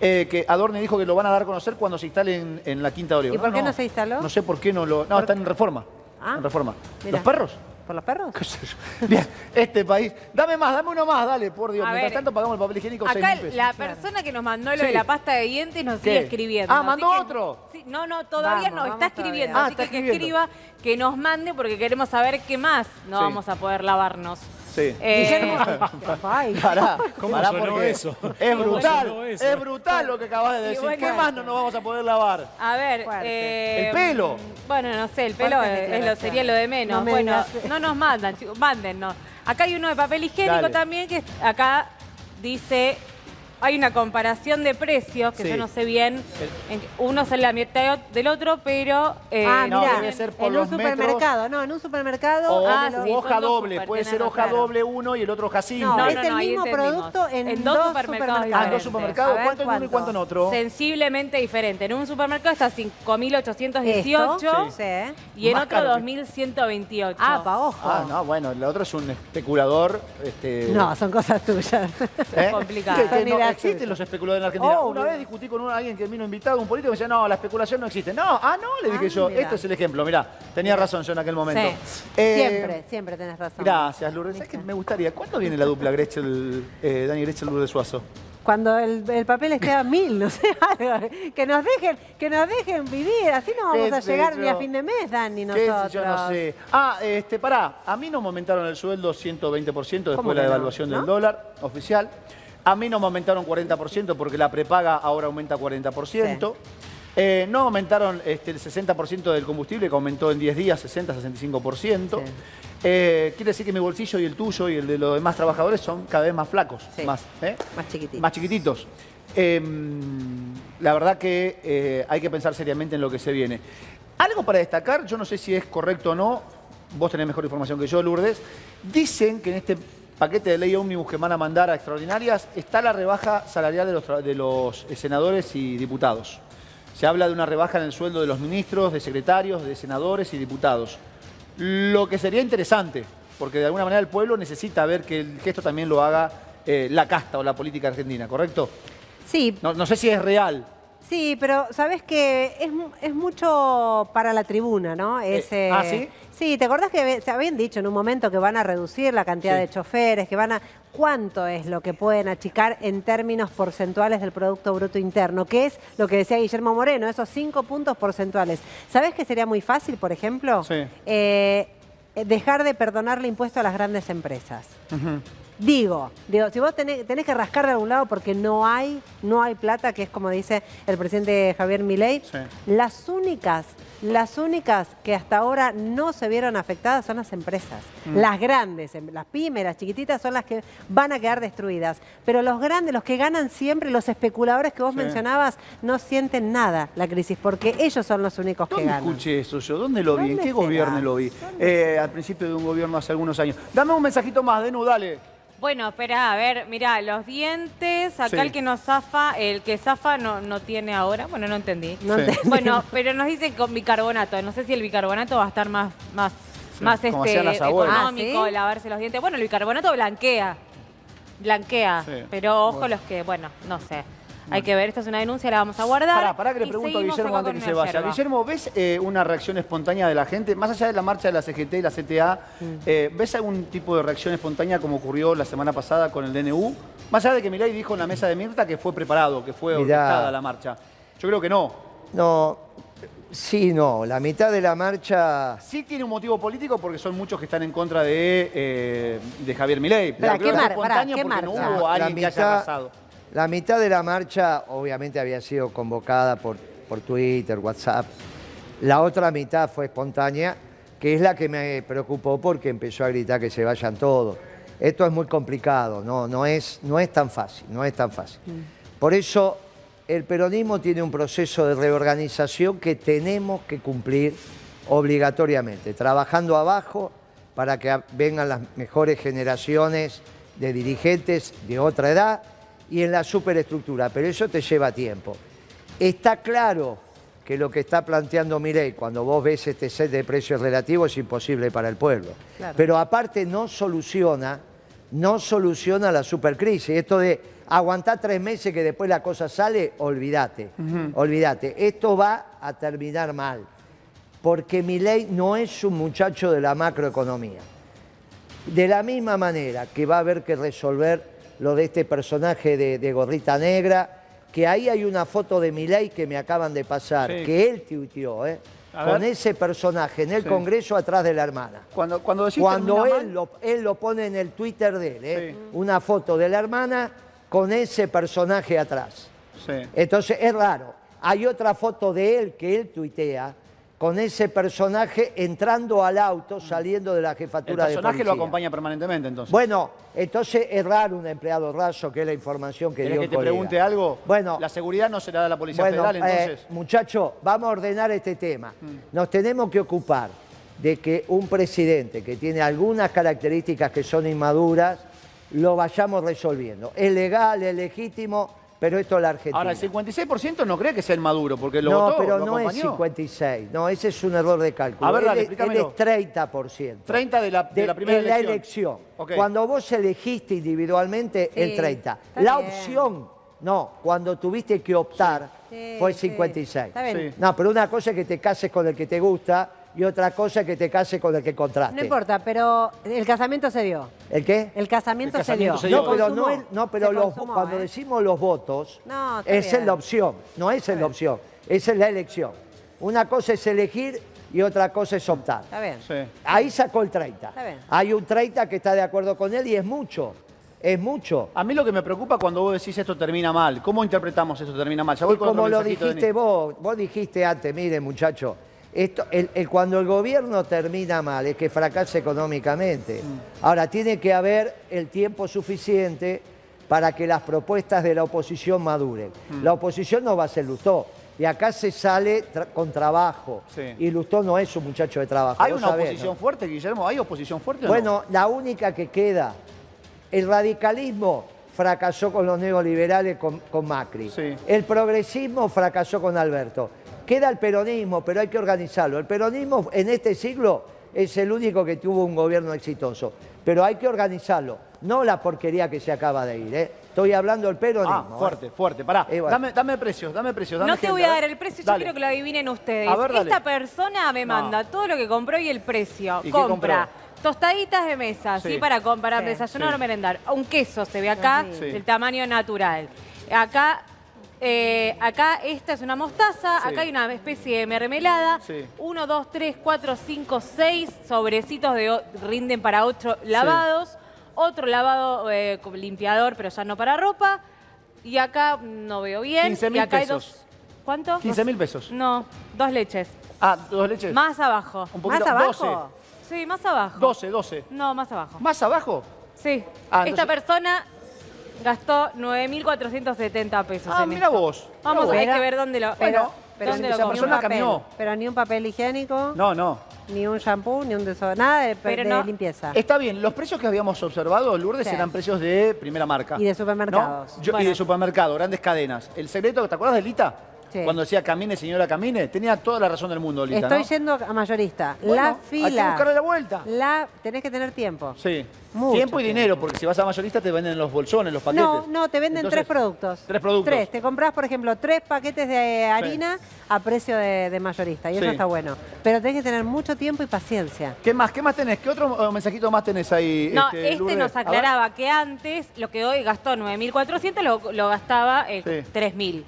Que Adorni dijo que lo van a dar a conocer cuando se instale en, en la Quinta de Olivo. ¿Y por qué no se instaló? No sé por qué no lo... No, está en reforma. Ah, en reforma. mira. ¿Los perros? ¿Por los perros? ¿Qué sé yo? Bien, este país. Dame más, dame uno más, dale, por Dios. A Mientras ver, tanto pagamos el papel higiénico 6 Acá pesos. la persona que nos mandó lo Sí. de la pasta de dientes nos ¿Qué? sigue escribiendo. Ah, ¿mandó que- otro? Sí, no, no, todavía Vamos, no, vamos está todavía. escribiendo. Ah, así está que que escribiendo. escriba, que nos mande porque queremos saber qué más no Sí. vamos a poder lavarnos. Sí. Eh, ay, Pará, ¿Cómo pará sonó porque eso? Es ¿Cómo brutal, eso? es brutal lo que acabas de decir. bueno, ¿Qué más no nos vamos a poder lavar? A ver, eh, El pelo. Bueno, no sé, el pelo Fuertes es, es lo, sería lo de menos. No me bueno, no nos mandan, chicos, mándennos. Acá hay uno de papel higiénico Dale. también que acá dice, hay una comparación de precios que Sí. yo no sé bien, en uno sale la mitad del otro, pero... eh, ah, no, debe ser por en los un supermercado, no, en un supermercado. O Ah, sí, hoja doble, super, puede ser hoja Claro. doble uno y el otro hoja cinco. No, No, es no, el mismo producto en, En dos dos supermercados. supermercados Ah, en dos supermercados, ver, ¿cuánto en uno y cuánto en otro? Sensiblemente diferente. En un supermercado está 5.818 Esto, sí. y en Más otro caro que- 2.128. Ah, pa' ojo. Ah, no, bueno, el otro es un especulador. Este, No, son cosas tuyas. ¿eh? Son ideas existen los especuladores en Argentina. Oh, Una vez discutí con alguien que vino invitado, un político, y me decía, no, la especulación no existe. No, ah, no, le dije Ah, yo, este es el ejemplo, mirá, tenía razón yo en aquel momento. Sí. Eh, siempre, siempre tenés razón. Gracias, Lourdes. ¿Sabes qué me gustaría? ¿Cuándo viene la dupla Grechel, eh, Dani Grechel, Lourdes Suazo? Cuando el, el papel esté a mil, no sé. Que nos dejen, que nos dejen vivir, así no vamos ¿Qué a llegar yo? ni a fin de mes, Dani, ¿Qué nosotros. yo no sé. Ah, este, pará, a mí no me aumentaron el sueldo 120% después ¿Cómo de la devaluación ¿No? del dólar oficial. A mí no me aumentaron 40% porque la prepaga ahora aumenta 40%. Eh, no aumentaron este, el 60% del combustible, que aumentó en 10 días 60-65%. Sí. Eh, quiere decir que mi bolsillo y el tuyo y el de los demás trabajadores son cada vez más flacos, Sí. más, ¿eh? Más chiquititos. Más chiquititos. Eh, la verdad que eh, hay que pensar seriamente en lo que se viene. Algo para destacar, yo no sé si es correcto o no, vos tenés mejor información que yo, Lourdes. Dicen que en este paquete de ley ómnibus que van a mandar a extraordinarias está la rebaja salarial de los, de los eh, senadores y diputados. Se habla de una rebaja en el sueldo de los ministros, de secretarios, de senadores y diputados. Lo que sería interesante, porque de alguna manera el pueblo necesita ver que el gesto también lo haga eh, la casta o la política argentina, ¿correcto? Sí, No, no sé si es real. Sí, pero sabes que es, es mucho para la tribuna, ¿no? Ese, ¿ah, sí? Sí, ¿te acordás que se habían dicho en un momento que van a reducir la cantidad Sí. de choferes, que van a... ¿Cuánto es lo que pueden achicar en términos porcentuales del Producto Bruto Interno? Que es lo que decía Guillermo Moreno, esos cinco puntos porcentuales. ¿Sabés que sería muy fácil, por ejemplo? Sí. Eh, dejar de perdonarle impuesto a las grandes empresas. Digo, digo, si vos tenés, tenés que rascar de algún lado porque no hay, no hay plata, que es como dice el presidente Javier Milei, Sí. las únicas, las únicas que hasta ahora no se vieron afectadas son las empresas. Mm. Las grandes, em- las pymes, las chiquititas son las que van a quedar destruidas. Pero los grandes, los que ganan siempre, los especuladores que vos Sí. mencionabas, no sienten nada la crisis porque ellos son los únicos que ¿Dónde ganan. escuché eso yo? ¿Dónde lo vi? ¿En ¿Dónde qué será? gobierno lo vi? Eh, al principio de un gobierno hace algunos años. Dame un mensajito más, Denu, dale. Bueno, espera, a ver, mira, los dientes, acá Sí. el que nos zafa, el que zafa no, no tiene ahora, bueno, no entendí. No Sí. entendí. Bueno, pero nos dicen con bicarbonato, no sé si el bicarbonato va a estar más, más, Sí, más como este, económico, Ah, ¿sí? lavarse los dientes. Bueno, el bicarbonato blanquea, blanquea, Sí. pero ojo Bueno. los que, bueno, no sé. Hay que ver, esta es una denuncia, la vamos a guardar. Pará, pará que le pregunto a Guillermo antes que se vaya. yerba. Guillermo, ¿ves eh, una reacción espontánea de la gente? Más allá de la marcha de la CGT y la CTA, Mm. eh, ¿ves algún tipo de reacción espontánea como ocurrió la semana pasada con el DNU? Más allá de que Milei dijo en la mesa de Mirta que fue preparado, que fue orquestada la marcha. Yo creo que no. No, sí, no. La mitad de la marcha. Sí tiene un motivo político porque son muchos que están en contra de, eh, de Javier Milei. Pero creo ¿qué mar- pará, ¿qué no hubo La alguien que haya arrasado. La mitad de la marcha obviamente había sido convocada por, por Twitter, WhatsApp. La otra mitad fue espontánea, que es la que me preocupó porque empezó a gritar que se vayan todos. Esto es muy complicado, no, no, es, no es tan fácil, no es tan fácil. Por eso el peronismo tiene un proceso de reorganización que tenemos que cumplir obligatoriamente, trabajando abajo para que vengan las mejores generaciones de dirigentes de otra edad y en la superestructura, pero eso te lleva tiempo. Está claro que lo que está planteando Milei cuando vos ves este set de precios relativos es imposible para el pueblo. Claro. Pero aparte no soluciona, no soluciona la supercrisis. Esto de aguantar tres meses que después la cosa sale, olvídate, olvídate. Esto va a terminar mal, porque Milei no es un muchacho de la macroeconomía. De la misma manera que va a haber que resolver lo de este personaje de, de gorrita negra, que ahí hay una foto de Milei que me acaban de pasar, Sí. que él tuiteó, ¿eh? A con ver. ese personaje en el Sí. Congreso atrás de la hermana. Cuando, cuando decís Cuando él mal, lo, él lo pone en el Twitter de él, ¿eh? Sí. una foto de la hermana con ese personaje atrás. Sí. Entonces es raro. Hay otra foto de él que él tuitea con ese personaje entrando al auto, saliendo de la El jefatura de personaje policía. lo acompaña permanentemente, entonces. Bueno, entonces es raro un empleado raso, que es la información que ¿Querés dio que el te colega. pregunte algo? Bueno, La seguridad no será de la Policía bueno, Federal, eh, entonces. muchachos, vamos a ordenar este tema. Mm. Nos tenemos que ocupar de que un presidente que tiene algunas características que son inmaduras, lo vayamos resolviendo. Es legal, es legítimo, pero esto es la Argentina. Ahora, el 56% no cree que sea el Maduro, porque lo no, votó, pero lo no es acompañó. 56. No, ese es un error de cálculo. A ver, dale, Él es- él es 30%. 30 de la, de la primera en la elección. elección. Ok. Cuando vos elegiste individualmente, Sí, el 30. está La bien. opción, no, cuando tuviste que optar, Sí, fue sí. 56. Está bien. No, pero una cosa es que te cases con el que te gusta y otra cosa es que te cases con el que contraste. No importa, pero el casamiento se dio. ¿El qué? El casamiento, El casamiento se se dio. No, pero, no, no, pero Se los- consumó, cuando ¿eh? decimos los votos, No, esa es bien. la opción, no esa es la opción, esa es la elección. Una cosa es elegir y otra cosa es optar. Está bien. Sí. Ahí sacó el 30. Está bien. Hay un 30 que está de acuerdo con él y es mucho, es mucho. A mí lo que me preocupa cuando vos decís esto termina mal. ¿Cómo interpretamos esto termina mal? Ya voy Y con como lo dijiste vos, vos dijiste antes, mire muchacho, esto, el- el- cuando el gobierno termina mal es que fracasa económicamente. Ahora, tiene que haber el tiempo suficiente para que las propuestas de la oposición maduren. Mm. La oposición no va a ser Lustó. Y acá se sale tra- con trabajo. Sí. Y Lustó no es un muchacho de trabajo. ¿Hay una sabés, oposición ¿no? fuerte, Guillermo? ¿Hay oposición fuerte o no? Bueno, la única que queda, el radicalismo fracasó con los neoliberales con, con Macri. El progresismo fracasó con Alberto. Queda el peronismo, pero hay que organizarlo. El peronismo en este siglo es el único que tuvo un gobierno exitoso. Pero hay que organizarlo, no la porquería que se acaba de ir. ¿eh? Estoy hablando del peronismo. Ah, ¿eh? fuerte, fuerte. Pará, Eh, bueno. dame, dame precios, dame precios. dame No te voy a dar el precio, yo Dale. quiero que lo adivinen ustedes. A ver, dale. Esta persona me No. manda todo lo que compró y el precio. ¿Y qué Compra tostaditas de mesa, Sí. ¿sí? Para, para Sí. desayunar Sí. o merendar. Un queso se ve acá, Sí. del tamaño natural. Acá, eh, acá esta es una mostaza, Sí. acá hay una especie de mermelada. Sí. Uno, dos, tres, cuatro, cinco, seis sobrecitos de rinden para ocho lavados. Otro lavado eh, con limpiador, pero ya no para ropa. Y acá no veo bien. 15.000 y acá hay pesos. dos. ¿Cuánto? 15 mil pesos. No, dos leches. Ah, dos leches. Más abajo. Un poquito, ¿Más abajo? 12. Sí, más abajo. 12, 12. No, más abajo. ¿Más abajo? Sí. Ah, Esta entonces- persona gastó 9.470 pesos Ah, en mira esto. vos. Vamos, Mira hay vos. que ver dónde lo, Pero, pero dónde ni, lo esa un persona papel, caminó. pero ni un papel higiénico, No, no. ni un shampoo, ni un desodorante, nada de, Pero de no. limpieza. Está bien, los precios que habíamos observado, Lourdes, Sí. eran precios de primera marca. Y de supermercados. ¿No? Yo- Y de supermercado, grandes cadenas. El secreto, ¿te acuerdas de Lita? Sí. Cuando decía camine, señora, camine, tenía toda la razón del mundo, Lita, Estoy ¿no? yendo a mayorista. Bueno, la hay que fila. buscarle la vuelta. La, tenés que tener tiempo. Sí. Mucho tiempo y tiempo. dinero, porque si vas a mayorista te venden los bolsones, los paquetes. No, no, te venden Entonces, tres productos. Tres productos. Tres. Te compras, por ejemplo, tres paquetes de harina a precio de, de mayorista. Y eso está bueno. Pero tenés que tener mucho tiempo y paciencia. ¿Qué más? ¿Qué más tenés? ¿Qué otro eh, mensajito más tenés ahí? No, este, Lourdes? nos aclaraba que antes lo que hoy gastó 9.400 lo, lo gastaba eh, Sí. 3.000.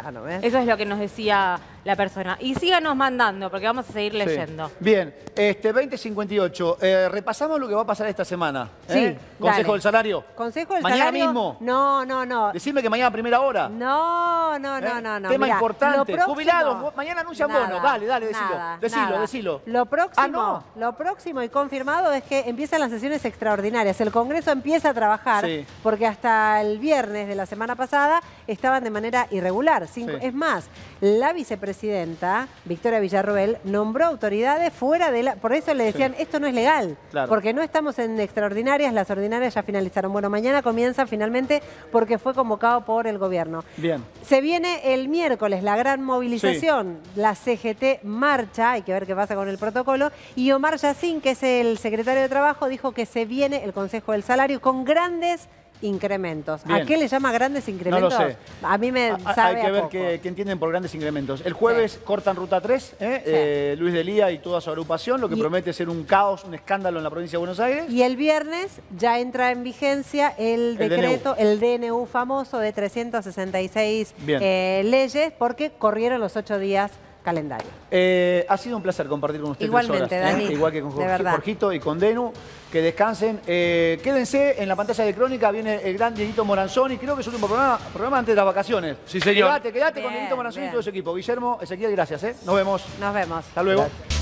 Claro, ¿ves? Eso es lo que nos decía la persona. Y síganos mandando, porque vamos a seguir Sí. leyendo. Bien, este 2058. Eh, repasamos lo que va a pasar esta semana. Sí, ¿eh? Consejo dale. del salario. ¿Consejo del Mañana salario? mismo. No, no, no. Decime que mañana a primera hora. No, no, no, ¿Eh? no, no. Tema Mirá, importante. próximo- Jubilados, mañana anuncian Nada, bono. Dale, dale, decilo. nada, decilo, nada. decilo. Lo próximo, Ah, no. lo próximo y confirmado es que empiezan las sesiones extraordinarias. El Congreso empieza a trabajar Sí. porque hasta el viernes de la semana pasada estaban de manera irregular. Cinco- Sí. Es más, la vicepresidenta, Victoria Villarroel, nombró autoridades fuera de la... Por eso le decían, esto no es legal, Claro. porque no estamos en extraordinarias, las ordinarias ya finalizaron. Bueno, mañana comienzan finalmente porque fue convocado por el gobierno. Bien. Se viene el miércoles la gran movilización, la CGT marcha, hay que ver qué pasa con el protocolo, y Omar Yacín, que es el secretario de Trabajo, dijo que se viene el Consejo del Salario con grandes incrementos. ¿A qué le llama grandes incrementos? sé. A mí me A- a- sabe Hay que a ver qué, entienden por grandes incrementos. El jueves cortan Ruta 3, ¿eh? Eh, Luis Delía y toda su agrupación, lo que Y- promete ser un caos, un escándalo en la provincia de Buenos Aires. Y el viernes ya entra en vigencia el El decreto, el DNU, famoso de 366 Bien. eh, leyes, porque corrieron los ocho días calendario. Eh, ha sido un placer compartir con ustedes Igualmente, tres horas, ¿eh? Dani, Igual que con Jorge-. Jorgito y con Denu. Que descansen. Eh, quédense en la pantalla de Crónica. Viene el gran Dieguito Moranzoni. Creo que es su último programa, programa antes de las vacaciones. Sí, señor. Quédate, quédate con Dieguito Moranzoni y todo ese equipo. Guillermo, Ezequiel, gracias. ¿eh? Nos vemos. Nos vemos. Hasta luego. Gracias.